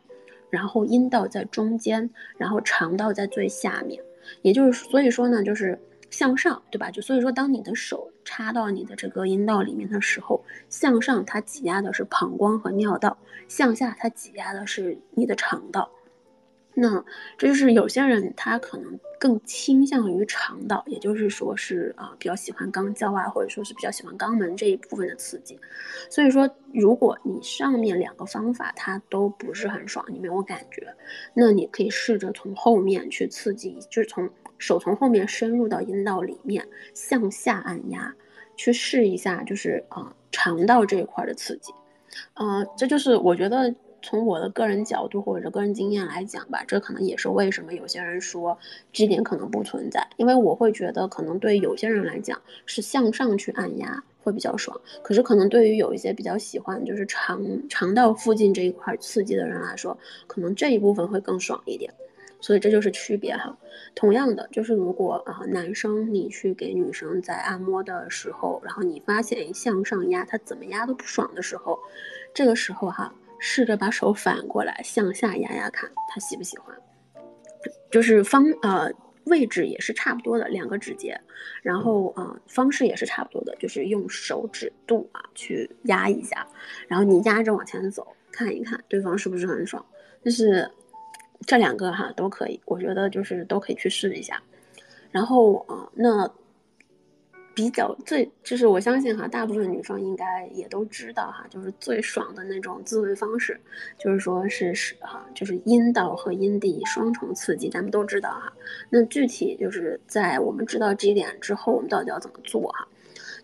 然后阴道在中间，然后肠道在最下面，也就是所以说呢，就是。向上，对吧？就所以说，当你的手插到你的这个阴道里面的时候，向上它挤压的是膀胱和尿道，向下它挤压的是你的肠道。那这就是有些人他可能更倾向于肠道，也就是说是啊比较喜欢肛交啊，或者说是比较喜欢肛门这一部分的刺激。所以说，如果你上面两个方法它都不是很爽，你没有感觉，那你可以试着从后面去刺激，就是从。手从后面深入到阴道里面，向下按压，去试一下，就是啊肠道这一块的刺激，呃，这就是我觉得从我的个人角度或者个人经验来讲吧，这可能也是为什么有些人说 G 点可能不存在，因为我会觉得可能对有些人来讲是向上去按压会比较爽，可是可能对于有一些比较喜欢就是肠肠道附近这一块刺激的人来说，可能这一部分会更爽一点。所以这就是区别哈。同样的，就是如果啊，男生你去给女生在按摩的时候，然后你发现向上压，她怎么压都不爽的时候，这个时候哈，试着把手反过来向下压压看，他喜不喜欢？就是方呃位置也是差不多的两个指节，然后啊方式也是差不多的，就是用手指肚啊去压一下，然后你压着往前走，看一看对方是不是很爽，就是。这两个哈都可以，我觉得就是都可以去试一下。然后啊，那比较最就是我相信哈，大部分女生应该也都知道哈，就是最爽的那种自慰方式，就是说是是哈，就是阴道和阴蒂双重刺激，咱们都知道哈。那具体就是在我们知道这一点之后，我们到底要怎么做哈？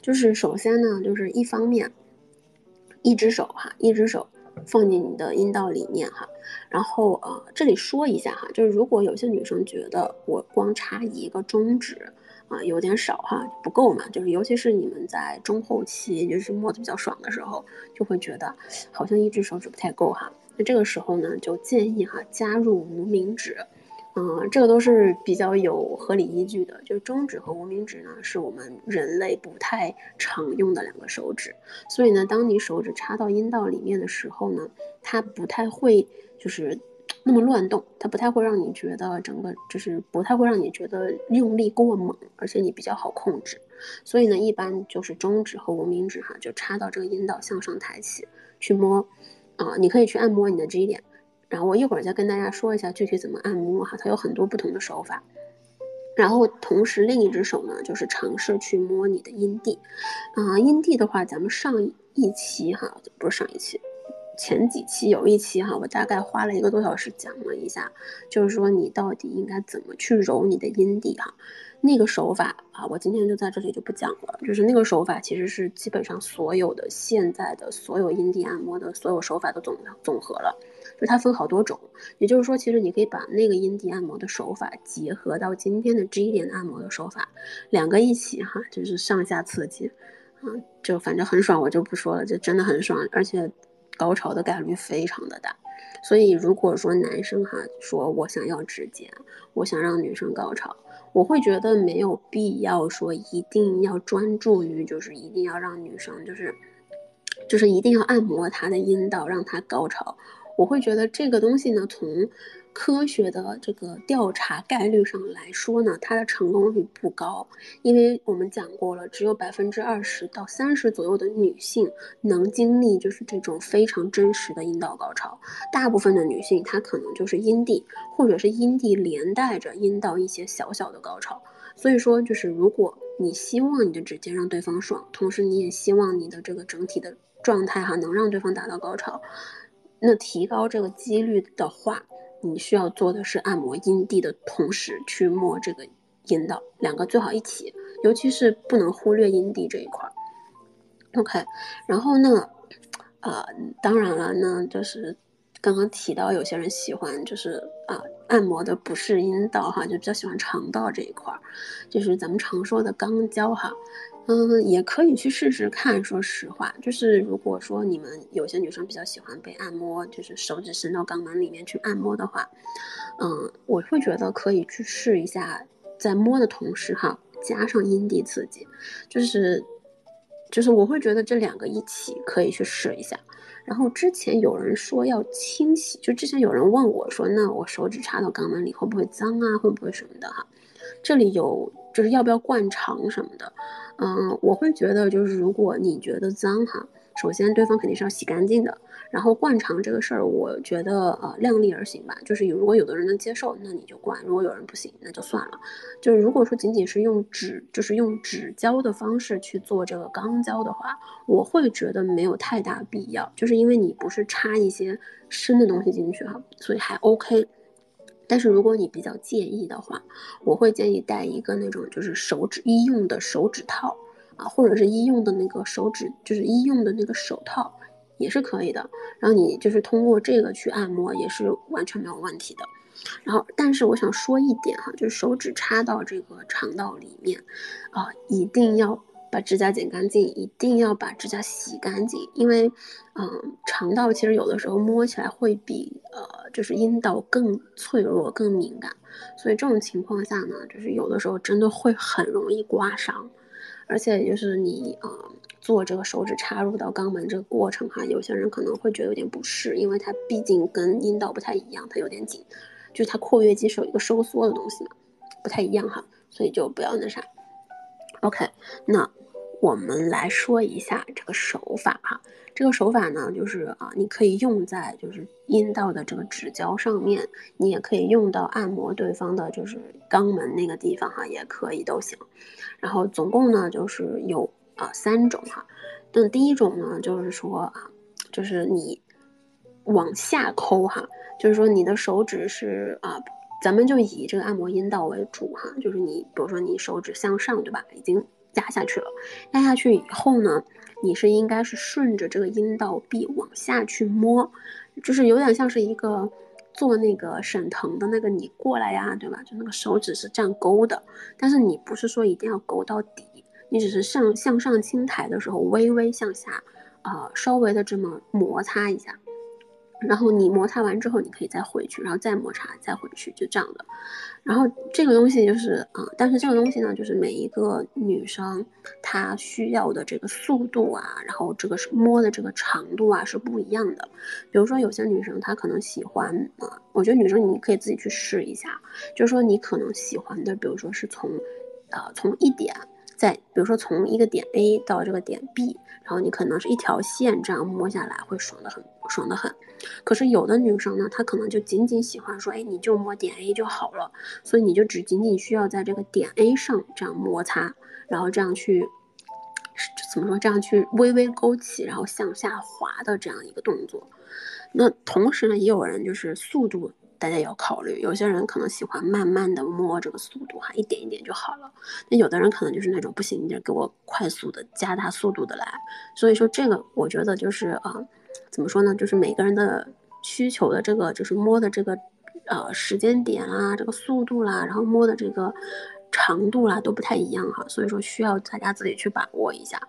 就是首先呢，就是一方面，一只手哈，一只手。放进你的阴道里面哈，然后呃，这里说一下哈，就是如果有些女生觉得我光插一个中指啊有点少哈，不够嘛，就是尤其是你们在中后期就是摸的比较爽的时候，就会觉得好像一只手指不太够哈，那这个时候呢，就建议哈加入无名指。嗯，这个都是比较有合理依据的。就是中指和无名指呢，是我们人类不太常用的两个手指，所以呢，当你手指插到阴道里面的时候呢，它不太会就是那么乱动，它不太会让你觉得整个就是不太会让你觉得用力过猛，而且你比较好控制。所以呢，一般就是中指和无名指哈，就插到这个阴道向上抬起去摸，啊，你可以去按摩你的 G 点。然后我一会儿再跟大家说一下具体怎么按摩哈，它有很多不同的手法。然后同时另一只手呢，就是尝试去摸你的阴蒂，啊，阴蒂的话，咱们上一期哈，不是上一期，前几期有一期哈，我大概花了一个多小时讲了一下，就是说你到底应该怎么去揉你的阴蒂哈。那个手法啊，我今天就在这里就不讲了。就是那个手法其实是基本上所有的现在的所有阴蒂按摩的所有手法都总总和了。就它分好多种，也就是说，其实你可以把那个阴蒂按摩的手法结合到今天的 G 点按摩的手法，两个一起哈，就是上下刺激，啊，就反正很爽，我就不说了，就真的很爽，而且高潮的概率非常的大。所以如果说男生哈说我想要直接，我想让女生高潮，我会觉得没有必要说一定要专注于，就是一定要让女生就是，就是一定要按摩她的阴道让她高潮。我会觉得这个东西呢，从科学的这个调查概率上来说呢，它的成功率不高，因为我们讲过了，只有百分之二十到三十左右的女性能经历就是这种非常真实的阴道高潮，大部分的女性她可能就是阴蒂或者是阴蒂连带着阴道一些小小的高潮，所以说就是如果你希望你的指尖让对方爽，同时你也希望你的这个整体的状态哈能让对方达到高潮。那提高这个几率的话，你需要做的是按摩阴蒂的同时去摸这个阴道，两个最好一起，尤其是不能忽略阴蒂这一块儿。OK，然后呢，呃，当然了，呢就是刚刚提到有些人喜欢就是啊按摩的不是阴道哈，就比较喜欢肠道这一块儿，就是咱们常说的肛交哈。嗯，也可以去试试看。说实话，就是如果说你们有些女生比较喜欢被按摩，就是手指伸到肛门里面去按摩的话，嗯，我会觉得可以去试一下，在摸的同时哈，加上阴蒂刺激，就是，就是我会觉得这两个一起可以去试一下。然后之前有人说要清洗，就之前有人问我说，那我手指插到肛门里会不会脏啊？会不会什么的哈？这里有就是要不要灌肠什么的。嗯，我会觉得就是如果你觉得脏哈，首先对方肯定是要洗干净的。然后灌肠这个事儿，我觉得呃量力而行吧。就是如果有的人能接受，那你就灌；如果有人不行，那就算了。就是如果说仅仅是用纸，就是用纸胶的方式去做这个肛交的话，我会觉得没有太大必要。就是因为你不是插一些深的东西进去哈，所以还 OK。但是如果你比较介意的话，我会建议带一个那种就是手指医用的手指套啊，或者是医用的那个手指，就是医用的那个手套，也是可以的。然后你就是通过这个去按摩，也是完全没有问题的。然后，但是我想说一点哈，就是手指插到这个肠道里面，啊，一定要把指甲剪干净，一定要把指甲洗干净，因为，嗯，肠道其实有的时候摸起来会比呃，就是阴道更脆弱、更敏感，所以这种情况下呢，就是有的时候真的会很容易刮伤，而且就是你啊，做这个手指插入到肛门这个过程哈，有些人可能会觉得有点不适，因为它毕竟跟阴道不太一样，它有点紧。就是它括约肌是有一个收缩的东西嘛，不太一样哈，所以就不要那啥。OK，那我们来说一下这个手法哈。这个手法呢，就是啊，你可以用在就是阴道的这个指胶上面，你也可以用到按摩对方的就是肛门那个地方哈，也可以都行。然后总共呢就是有啊三种哈。那第一种呢就是说啊，就是你往下抠哈。就是说，你的手指是啊，咱们就以这个按摩阴道为主哈。就是你，比如说你手指向上，对吧？已经压下去了，压下去以后呢，你是应该是顺着这个阴道壁往下去摸，就是有点像是一个做那个沈腾的那个你过来呀，对吧？就那个手指是这样勾的，但是你不是说一定要勾到底，你只是向向上轻抬的时候微微向下，啊，稍微的这么摩擦一下。然后你摩擦完之后，你可以再回去，然后再摩擦，再回去，就这样的。然后这个东西就是啊，但是这个东西呢，就是每一个女生她需要的这个速度啊，然后这个是摸的这个长度啊是不一样的。比如说有些女生她可能喜欢啊，我觉得女生你可以自己去试一下，就是说你可能喜欢的，比如说是从，呃，从一点。在比如说从一个点 A 到这个点 B，然后你可能是一条线这样摸下来会爽的很，爽得很。可是有的女生呢，她可能就仅仅喜欢说，哎，你就摸点 A 就好了，所以你就只仅仅需要在这个点 A 上这样摩擦，然后这样去，怎么说？这样去微微勾起，然后向下滑的这样一个动作。那同时呢，也有人就是速度。大家也要考虑，有些人可能喜欢慢慢的摸这个速度哈，一点一点就好了。那有的人可能就是那种不行，你得给我快速的加大速度的来。所以说这个我觉得就是啊，怎么说呢？就是每个人的需求的这个就是摸的这个呃时间点啦，这个速度啦，然后摸的这个长度啦都不太一样哈。所以说需要大家自己去把握一下。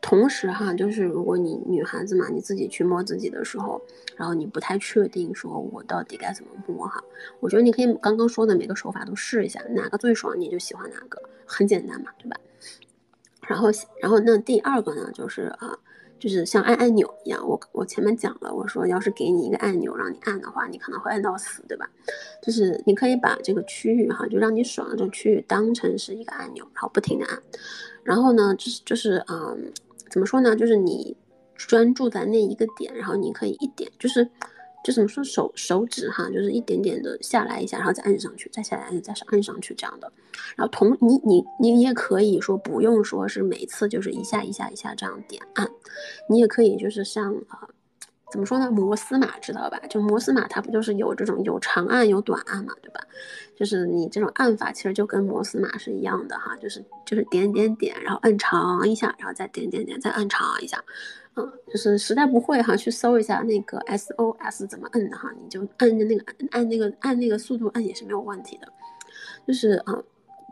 同时哈，就是如果你女孩子嘛，你自己去摸自己的时候，然后你不太确定说我到底该怎么摸哈，我觉得你可以刚刚说的每个手法都试一下，哪个最爽你就喜欢哪个，很简单嘛，对吧？然后，然后那第二个呢，就是啊，就是像按按钮一样，我我前面讲了，我说要是给你一个按钮让你按的话，你可能会按到死，对吧？就是你可以把这个区域哈，就让你爽的这个区域当成是一个按钮，然后不停的按，然后呢，就是就是嗯。怎么说呢？就是你专注在那一个点，然后你可以一点，就是就怎么说手手指哈，就是一点点的下来一下，然后再按上去，再下来再按上去这样的。然后同你你你也可以说不用说是每次就是一下一下一下这样点按，你也可以就是像啊。怎么说呢？摩斯码知道吧？就摩斯码，它不就是有这种有长按有短按嘛，对吧？就是你这种按法其实就跟摩斯码是一样的哈，就是就是点点点，然后按长一下，然后再点点点，再按长一下。嗯，就是实在不会哈，去搜一下那个 SOS 怎么摁的哈，你就按着那个按按那个按那个速度按也是没有问题的。就是啊，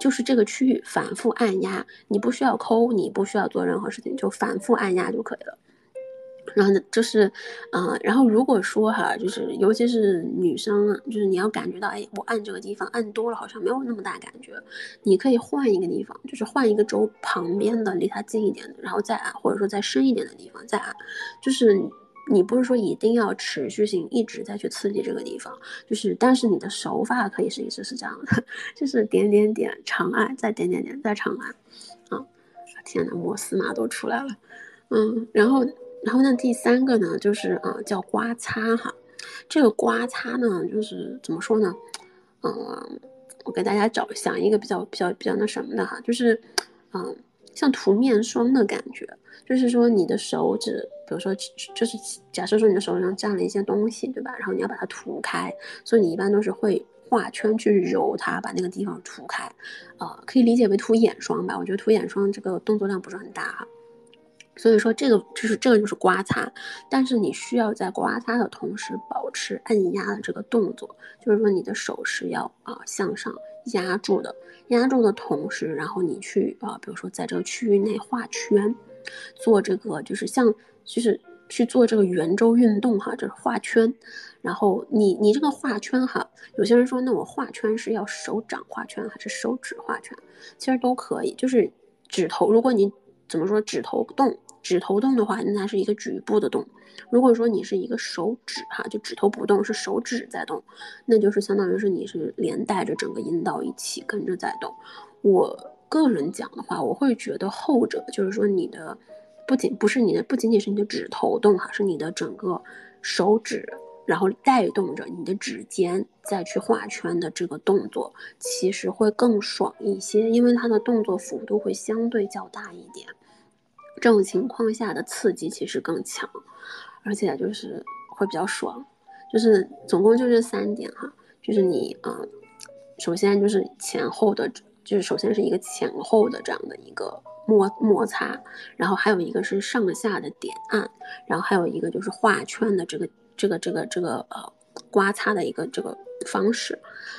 就是这个区域反复按压，你不需要抠，你不需要做任何事情，就反复按压就可以了。然后，就是，嗯，然后如果说哈，就是尤其是女生，就是你要感觉到，哎，我按这个地方按多了，好像没有那么大感觉，你可以换一个地方，就是换一个周旁边的离它近一点的，然后再按，或者说再深一点的地方再按，就是你不是说一定要持续性一直在去刺激这个地方，就是但是你的手法可以是一直是这样的，[LAUGHS] 就是点点点长按，再点点点再长按，啊，天呐，摩斯码都出来了，嗯，然后。然后呢，第三个呢，就是啊，叫刮擦哈。这个刮擦呢，就是怎么说呢？嗯，我给大家找想一个比较比较比较那什么的哈，就是嗯，像涂面霜的感觉。就是说你的手指，比如说就是假设说你的手上沾了一些东西，对吧？然后你要把它涂开，所以你一般都是会画圈去揉它，把那个地方涂开。呃，可以理解为涂眼霜吧？我觉得涂眼霜这个动作量不是很大哈。所以说这个就是这个就是刮擦，但是你需要在刮擦的同时保持按压的这个动作，就是说你的手是要啊向上压住的，压住的同时，然后你去啊，比如说在这个区域内画圈，做这个就是像就是去做这个圆周运动哈，就是画圈，然后你你这个画圈哈，有些人说那我画圈是要手掌画圈还是手指画圈？其实都可以，就是指头，如果你怎么说指头动。指头动的话，那它是一个局部的动。如果说你是一个手指哈，就指头不动，是手指在动，那就是相当于是你是连带着整个阴道一起跟着在动。我个人讲的话，我会觉得后者就是说你的不仅不是你的，不仅仅是你的指头动哈，是你的整个手指，然后带动着你的指尖再去画圈的这个动作，其实会更爽一些，因为它的动作幅度会相对较大一点。这种情况下的刺激其实更强，而且就是会比较爽，就是总共就这三点哈，就是你啊，首先就是前后的，就是首先是一个前后的这样的一个摩摩擦，然后还有一个是上下的点按，然后还有一个就是画圈的这个这个这个这个呃刮擦的一个这个方式，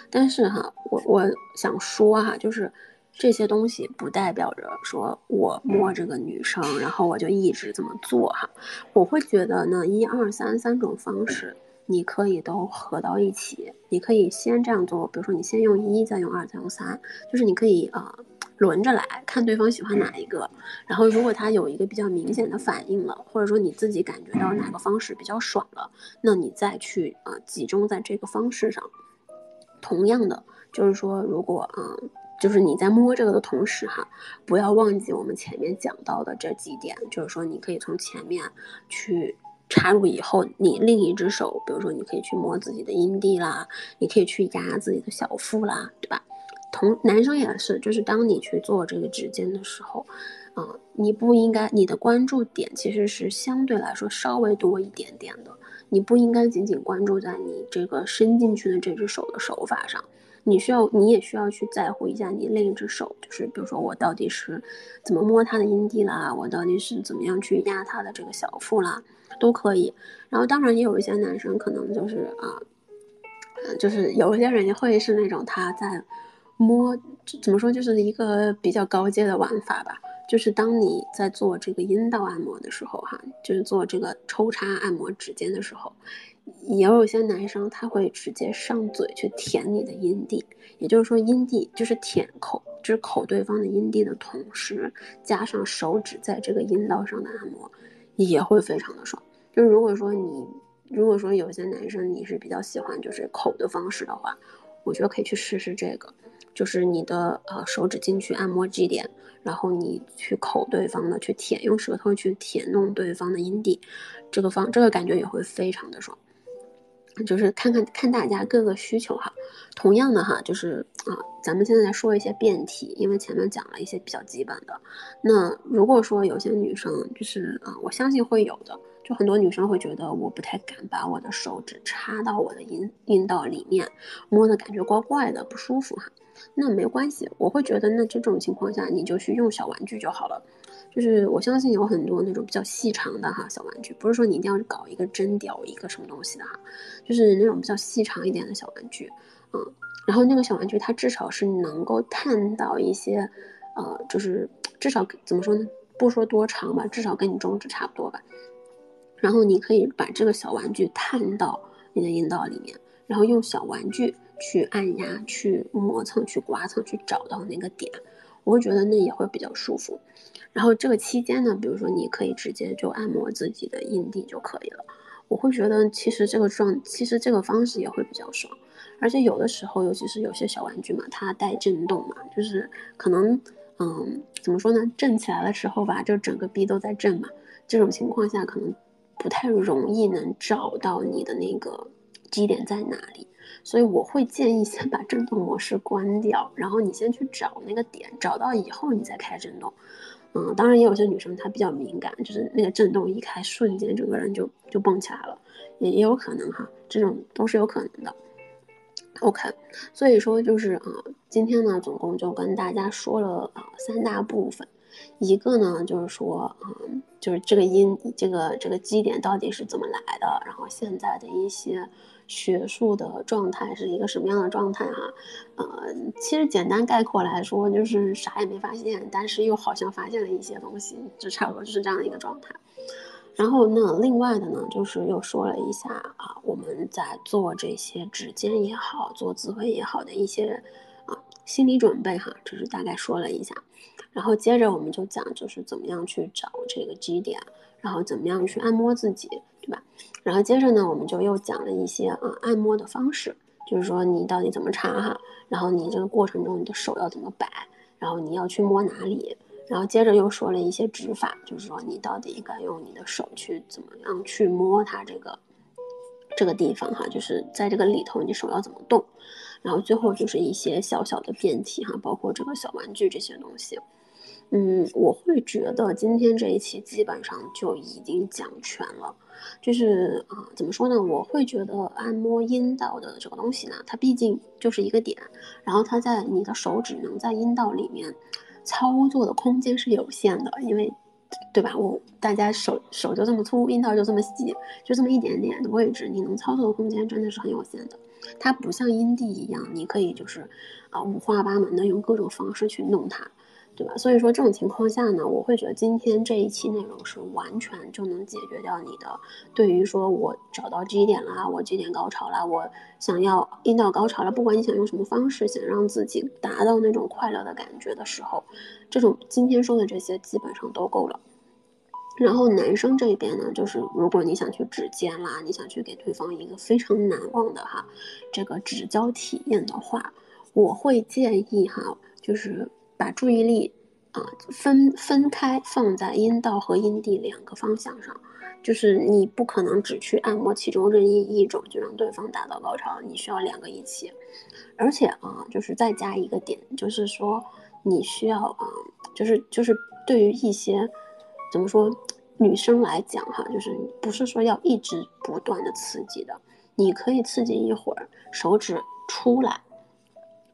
但是哈，我我想说哈，就是。这些东西不代表着说我摸这个女生，然后我就一直这么做哈。我会觉得呢，一二三三种方式你可以都合到一起。你可以先这样做，比如说你先用一，再用二，再用三，就是你可以啊轮着来看对方喜欢哪一个。然后如果他有一个比较明显的反应了，或者说你自己感觉到哪个方式比较爽了，那你再去啊集中在这个方式上。同样的，就是说如果啊。就是你在摸这个的同时，哈，不要忘记我们前面讲到的这几点。就是说，你可以从前面去插入以后，你另一只手，比如说，你可以去摸自己的阴蒂啦，你可以去压自己的小腹啦，对吧？同男生也是，就是当你去做这个指尖的时候，啊，你不应该，你的关注点其实是相对来说稍微多一点点的，你不应该仅仅关注在你这个伸进去的这只手的手法上。你需要，你也需要去在乎一下你另一只手，就是比如说我到底是怎么摸他的阴蒂啦，我到底是怎么样去压他的这个小腹啦，都可以。然后当然也有一些男生可能就是啊，就是有一些人会是那种他在摸，怎么说就是一个比较高阶的玩法吧，就是当你在做这个阴道按摩的时候哈，就是做这个抽插按摩指尖的时候。也有些男生他会直接上嘴去舔你的阴蒂，也就是说阴蒂就是舔口，就是口对方的阴蒂的同时，加上手指在这个阴道上的按摩，也会非常的爽。就如果说你，如果说有些男生你是比较喜欢就是口的方式的话，我觉得可以去试试这个，就是你的呃手指进去按摩 G 点，然后你去口对方的去舔，用舌头去舔弄对方的阴蒂，这个方这个感觉也会非常的爽。就是看看看大家各个需求哈，同样的哈，就是啊，咱们现在来说一些辩题，因为前面讲了一些比较基本的。那如果说有些女生就是啊，我相信会有的，就很多女生会觉得我不太敢把我的手指插到我的阴阴道里面，摸的感觉怪怪的，不舒服哈。那没关系，我会觉得那这种情况下你就去用小玩具就好了。就是我相信有很多那种比较细长的哈小玩具，不是说你一定要搞一个针雕一个什么东西的哈，就是那种比较细长一点的小玩具，嗯，然后那个小玩具它至少是能够探到一些，呃，就是至少怎么说呢？不说多长吧，至少跟你中指差不多吧。然后你可以把这个小玩具探到你的阴道里面，然后用小玩具去按压、去磨蹭、去刮蹭、去找到那个点，我会觉得那也会比较舒服。然后这个期间呢，比如说你可以直接就按摩自己的阴蒂就可以了。我会觉得其实这个状，其实这个方式也会比较爽。而且有的时候，尤其是有些小玩具嘛，它带震动嘛，就是可能，嗯，怎么说呢？震起来的时候吧，就整个逼都在震嘛。这种情况下，可能不太容易能找到你的那个基点在哪里。所以我会建议先把震动模式关掉，然后你先去找那个点，找到以后你再开震动。嗯，当然也有些女生她比较敏感，就是那个震动一开，瞬间整个人就就蹦起来了，也也有可能哈，这种都是有可能的。OK，所以说就是啊，今天呢总共就跟大家说了啊三大部分，一个呢就是说，嗯，就是这个音这个这个基点到底是怎么来的，然后现在的一些学术的状态是一个什么样的状态哈，呃，其实简单概括来说就是啥也没发现，但是又好像发现了一些东西，就差不多就是这样的一个状态。然后那另外的呢，就是又说了一下啊，我们在做这些指尖也好，做自慰也好的一些啊心理准备哈，这是大概说了一下。然后接着我们就讲，就是怎么样去找这个基点，然后怎么样去按摩自己，对吧？然后接着呢，我们就又讲了一些啊按摩的方式，就是说你到底怎么插哈，然后你这个过程中你的手要怎么摆，然后你要去摸哪里。然后接着又说了一些指法，就是说你到底应该用你的手去怎么样去摸它这个这个地方哈，就是在这个里头你手要怎么动。然后最后就是一些小小的变体哈，包括这个小玩具这些东西。嗯，我会觉得今天这一期基本上就已经讲全了。就是啊，怎么说呢？我会觉得按摩阴道的这个东西呢，它毕竟就是一个点，然后它在你的手指能在阴道里面。操作的空间是有限的，因为，对吧？我大家手手就这么粗，阴道就这么细，就这么一点点的位置，你能操作的空间真的是很有限的。它不像阴蒂一样，你可以就是啊五花八门的用各种方式去弄它。对吧？所以说这种情况下呢，我会觉得今天这一期内容是完全就能解决掉你的。对于说我找到 G 点啦，我 G 点高潮啦，我想要阴道高潮了，不管你想用什么方式，想让自己达到那种快乐的感觉的时候，这种今天说的这些基本上都够了。然后男生这边呢，就是如果你想去指尖啦，你想去给对方一个非常难忘的哈这个指交体验的话，我会建议哈，就是。把注意力啊分分开放在阴道和阴蒂两个方向上，就是你不可能只去按摩其中任意一种就让对方达到高潮，你需要两个一起。而且啊，就是再加一个点，就是说你需要啊，就是就是对于一些怎么说女生来讲哈，就是不是说要一直不断的刺激的，你可以刺激一会儿，手指出来。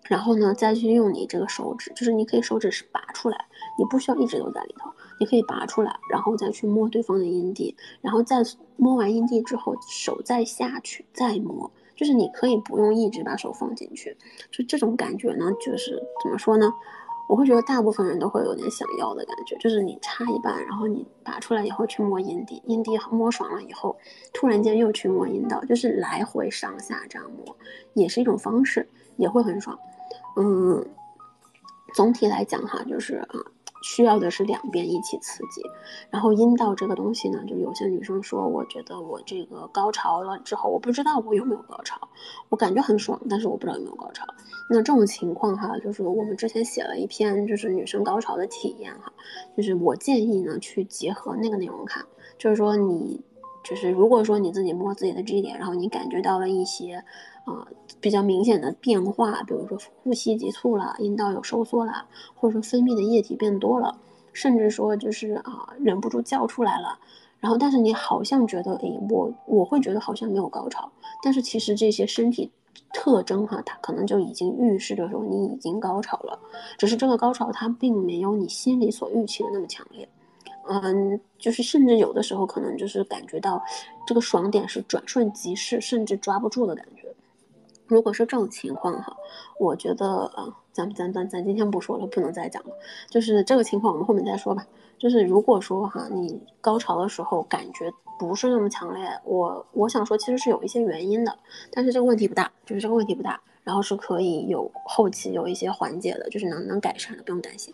然后呢，再去用你这个手指，就是你可以手指是拔出来，你不需要一直都在里头，你可以拔出来，然后再去摸对方的阴蒂，然后再摸完阴蒂之后，手再下去再摸，就是你可以不用一直把手放进去，就这种感觉呢，就是怎么说呢？我会觉得大部分人都会有点想要的感觉，就是你插一半，然后你拔出来以后去摸阴蒂，阴蒂摸爽了以后，突然间又去摸阴道，就是来回上下这样摸，也是一种方式，也会很爽。嗯，总体来讲哈，就是啊，需要的是两边一起刺激。然后阴道这个东西呢，就有些女生说，我觉得我这个高潮了之后，我不知道我有没有高潮，我感觉很爽，但是我不知道有没有高潮。那这种情况哈，就是我们之前写了一篇，就是女生高潮的体验哈，就是我建议呢去结合那个内容看，就是说你，就是如果说你自己摸自己的 G 点，然后你感觉到了一些。啊，比较明显的变化，比如说呼吸急促了，阴道有收缩了，或者说分泌的液体变多了，甚至说就是啊忍不住叫出来了。然后，但是你好像觉得，哎，我我会觉得好像没有高潮，但是其实这些身体特征哈，它可能就已经预示着说你已经高潮了，只是这个高潮它并没有你心里所预期的那么强烈。嗯，就是甚至有的时候可能就是感觉到这个爽点是转瞬即逝，甚至抓不住的感觉。如果是这种情况哈，我觉得啊，咱咱咱咱今天不说了，不能再讲了。就是这个情况，我们后面再说吧。就是如果说哈，你高潮的时候感觉不是那么强烈，我我想说其实是有一些原因的，但是这个问题不大，就是这个问题不大，然后是可以有后期有一些缓解的，就是能能改善的，不用担心。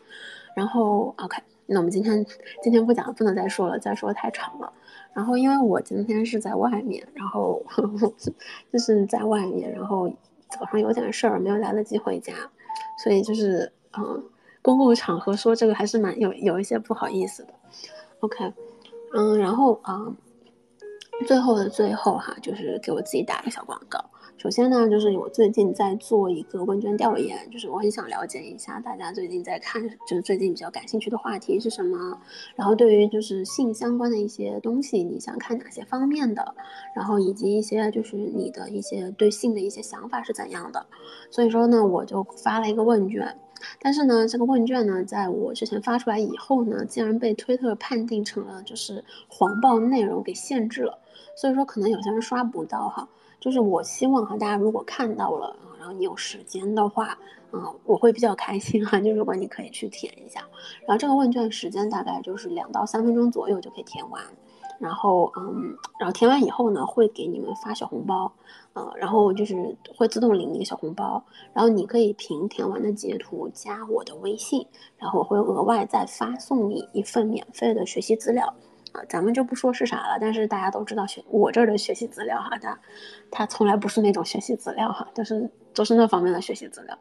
然后 OK。那我们今天今天不讲了，不能再说了，再说太长了。然后因为我今天是在外面，然后就是在外面，然后早上有点事儿，没有来得及回家，所以就是嗯，公共场合说这个还是蛮有有一些不好意思的。OK，嗯，然后啊，最后的最后哈，就是给我自己打个小广告。首先呢，就是我最近在做一个问卷调研，就是我很想了解一下大家最近在看，就是最近比较感兴趣的话题是什么。然后对于就是性相关的一些东西，你想看哪些方面的？然后以及一些就是你的一些对性的一些想法是怎样的？所以说呢，我就发了一个问卷，但是呢，这个问卷呢，在我之前发出来以后呢，竟然被推特判定成了就是黄暴内容给限制了，所以说可能有些人刷不到哈。就是我希望哈，大家如果看到了，然后你有时间的话，嗯，我会比较开心哈。就如果你可以去填一下，然后这个问卷时间大概就是两到三分钟左右就可以填完。然后，嗯，然后填完以后呢，会给你们发小红包，呃，然后就是会自动领一个小红包，然后你可以凭填完的截图加我的微信，然后我会额外再发送你一份免费的学习资料，啊，咱们就不说是啥了，但是大家都知道学我这儿的学习资料哈，它它从来不是那种学习资料哈，都是都是那方面的学习资料，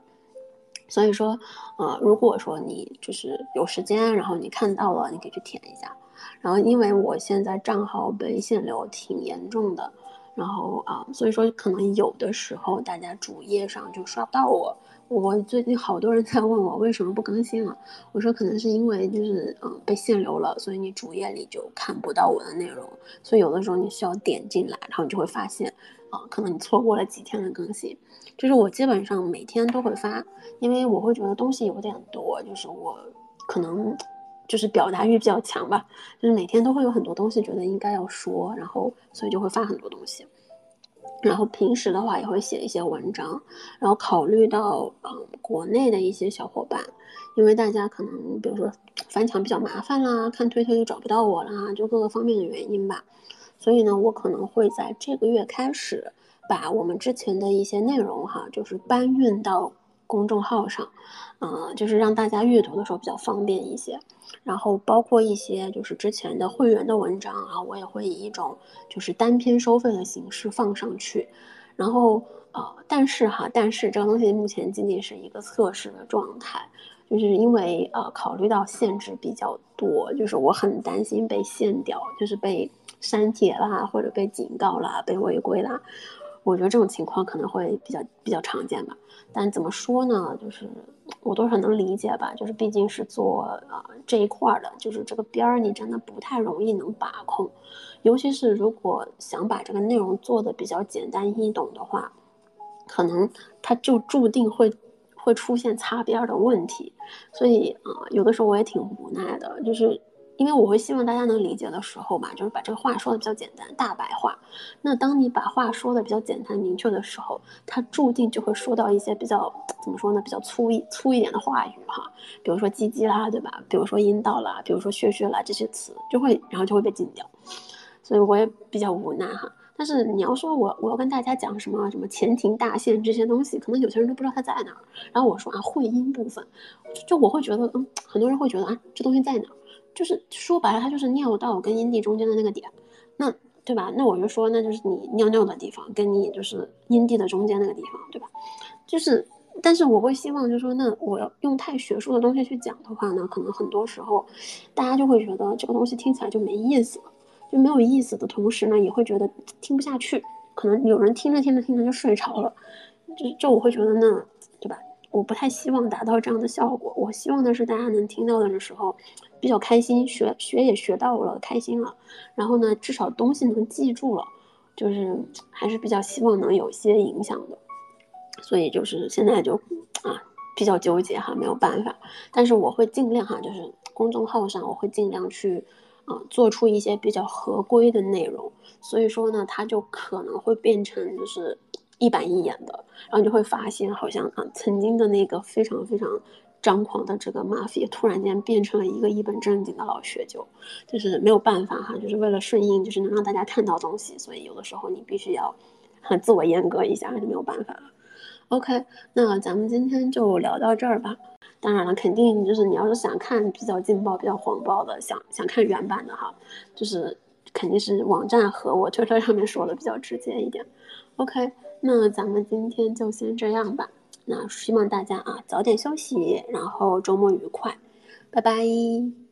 所以说，呃，如果说你就是有时间，然后你看到了，你可以去填一下。然后，因为我现在账号被限流挺严重的，然后啊，所以说可能有的时候大家主页上就刷不到我。我最近好多人在问我为什么不更新了，我说可能是因为就是嗯被限流了，所以你主页里就看不到我的内容。所以有的时候你需要点进来，然后你就会发现啊，可能你错过了几天的更新。就是我基本上每天都会发，因为我会觉得东西有点多，就是我可能。就是表达欲比较强吧，就是每天都会有很多东西觉得应该要说，然后所以就会发很多东西。然后平时的话也会写一些文章，然后考虑到嗯国内的一些小伙伴，因为大家可能比如说翻墙比较麻烦啦，看推特又找不到我啦，就各个方面的原因吧，所以呢我可能会在这个月开始把我们之前的一些内容哈，就是搬运到公众号上，嗯，就是让大家阅读的时候比较方便一些。然后包括一些就是之前的会员的文章啊，我也会以一种就是单篇收费的形式放上去。然后呃，但是哈，但是这个东西目前仅仅是一个测试的状态，就是因为呃考虑到限制比较多，就是我很担心被限掉，就是被删帖啦，或者被警告啦，被违规啦。我觉得这种情况可能会比较比较常见吧。但怎么说呢，就是。我多少能理解吧，就是毕竟是做啊这一块儿的，就是这个边儿你真的不太容易能把控，尤其是如果想把这个内容做的比较简单易懂的话，可能它就注定会会出现擦边的问题，所以啊有的时候我也挺无奈的，就是。因为我会希望大家能理解的时候嘛，就是把这个话说的比较简单，大白话。那当你把话说的比较简单明确的时候，它注定就会说到一些比较怎么说呢，比较粗一粗一点的话语哈，比如说鸡鸡啦，对吧？比如说阴道啦，比如说血血啦这些词，就会然后就会被禁掉。所以我也比较无奈哈。但是你要说我我要跟大家讲什么什么前庭大限这些东西，可能有些人都不知道它在哪儿。然后我说啊，会阴部分，就我会觉得嗯，很多人会觉得啊，这东西在哪儿？就是说白了，它就是尿道跟阴蒂中间的那个点，那对吧？那我就说，那就是你尿尿的地方，跟你就是阴蒂的中间那个地方，对吧？就是，但是我会希望，就是说，那我要用太学术的东西去讲的话呢，可能很多时候，大家就会觉得这个东西听起来就没意思了，就没有意思的同时呢，也会觉得听不下去，可能有人听着听着听着就睡着了，就就我会觉得那，对吧？我不太希望达到这样的效果，我希望的是大家能听到的时候。比较开心，学学也学到了，开心了。然后呢，至少东西能记住了，就是还是比较希望能有些影响的。所以就是现在就啊比较纠结哈，没有办法。但是我会尽量哈，就是公众号上我会尽量去啊做出一些比较合规的内容。所以说呢，它就可能会变成就是一板一眼的，然后就会发现好像啊曾经的那个非常非常。张狂的这个 mafia 突然间变成了一个一本正经的老学究，就是没有办法哈，就是为了顺应，就是能让大家看到东西，所以有的时候你必须要很自我阉割一下，还是没有办法了。OK，那咱们今天就聊到这儿吧。当然了，肯定就是你要是想看比较劲爆、比较黄暴的，想想看原版的哈，就是肯定是网站和我推特上面说的比较直接一点。OK，那咱们今天就先这样吧。那希望大家啊早点休息，然后周末愉快，拜拜。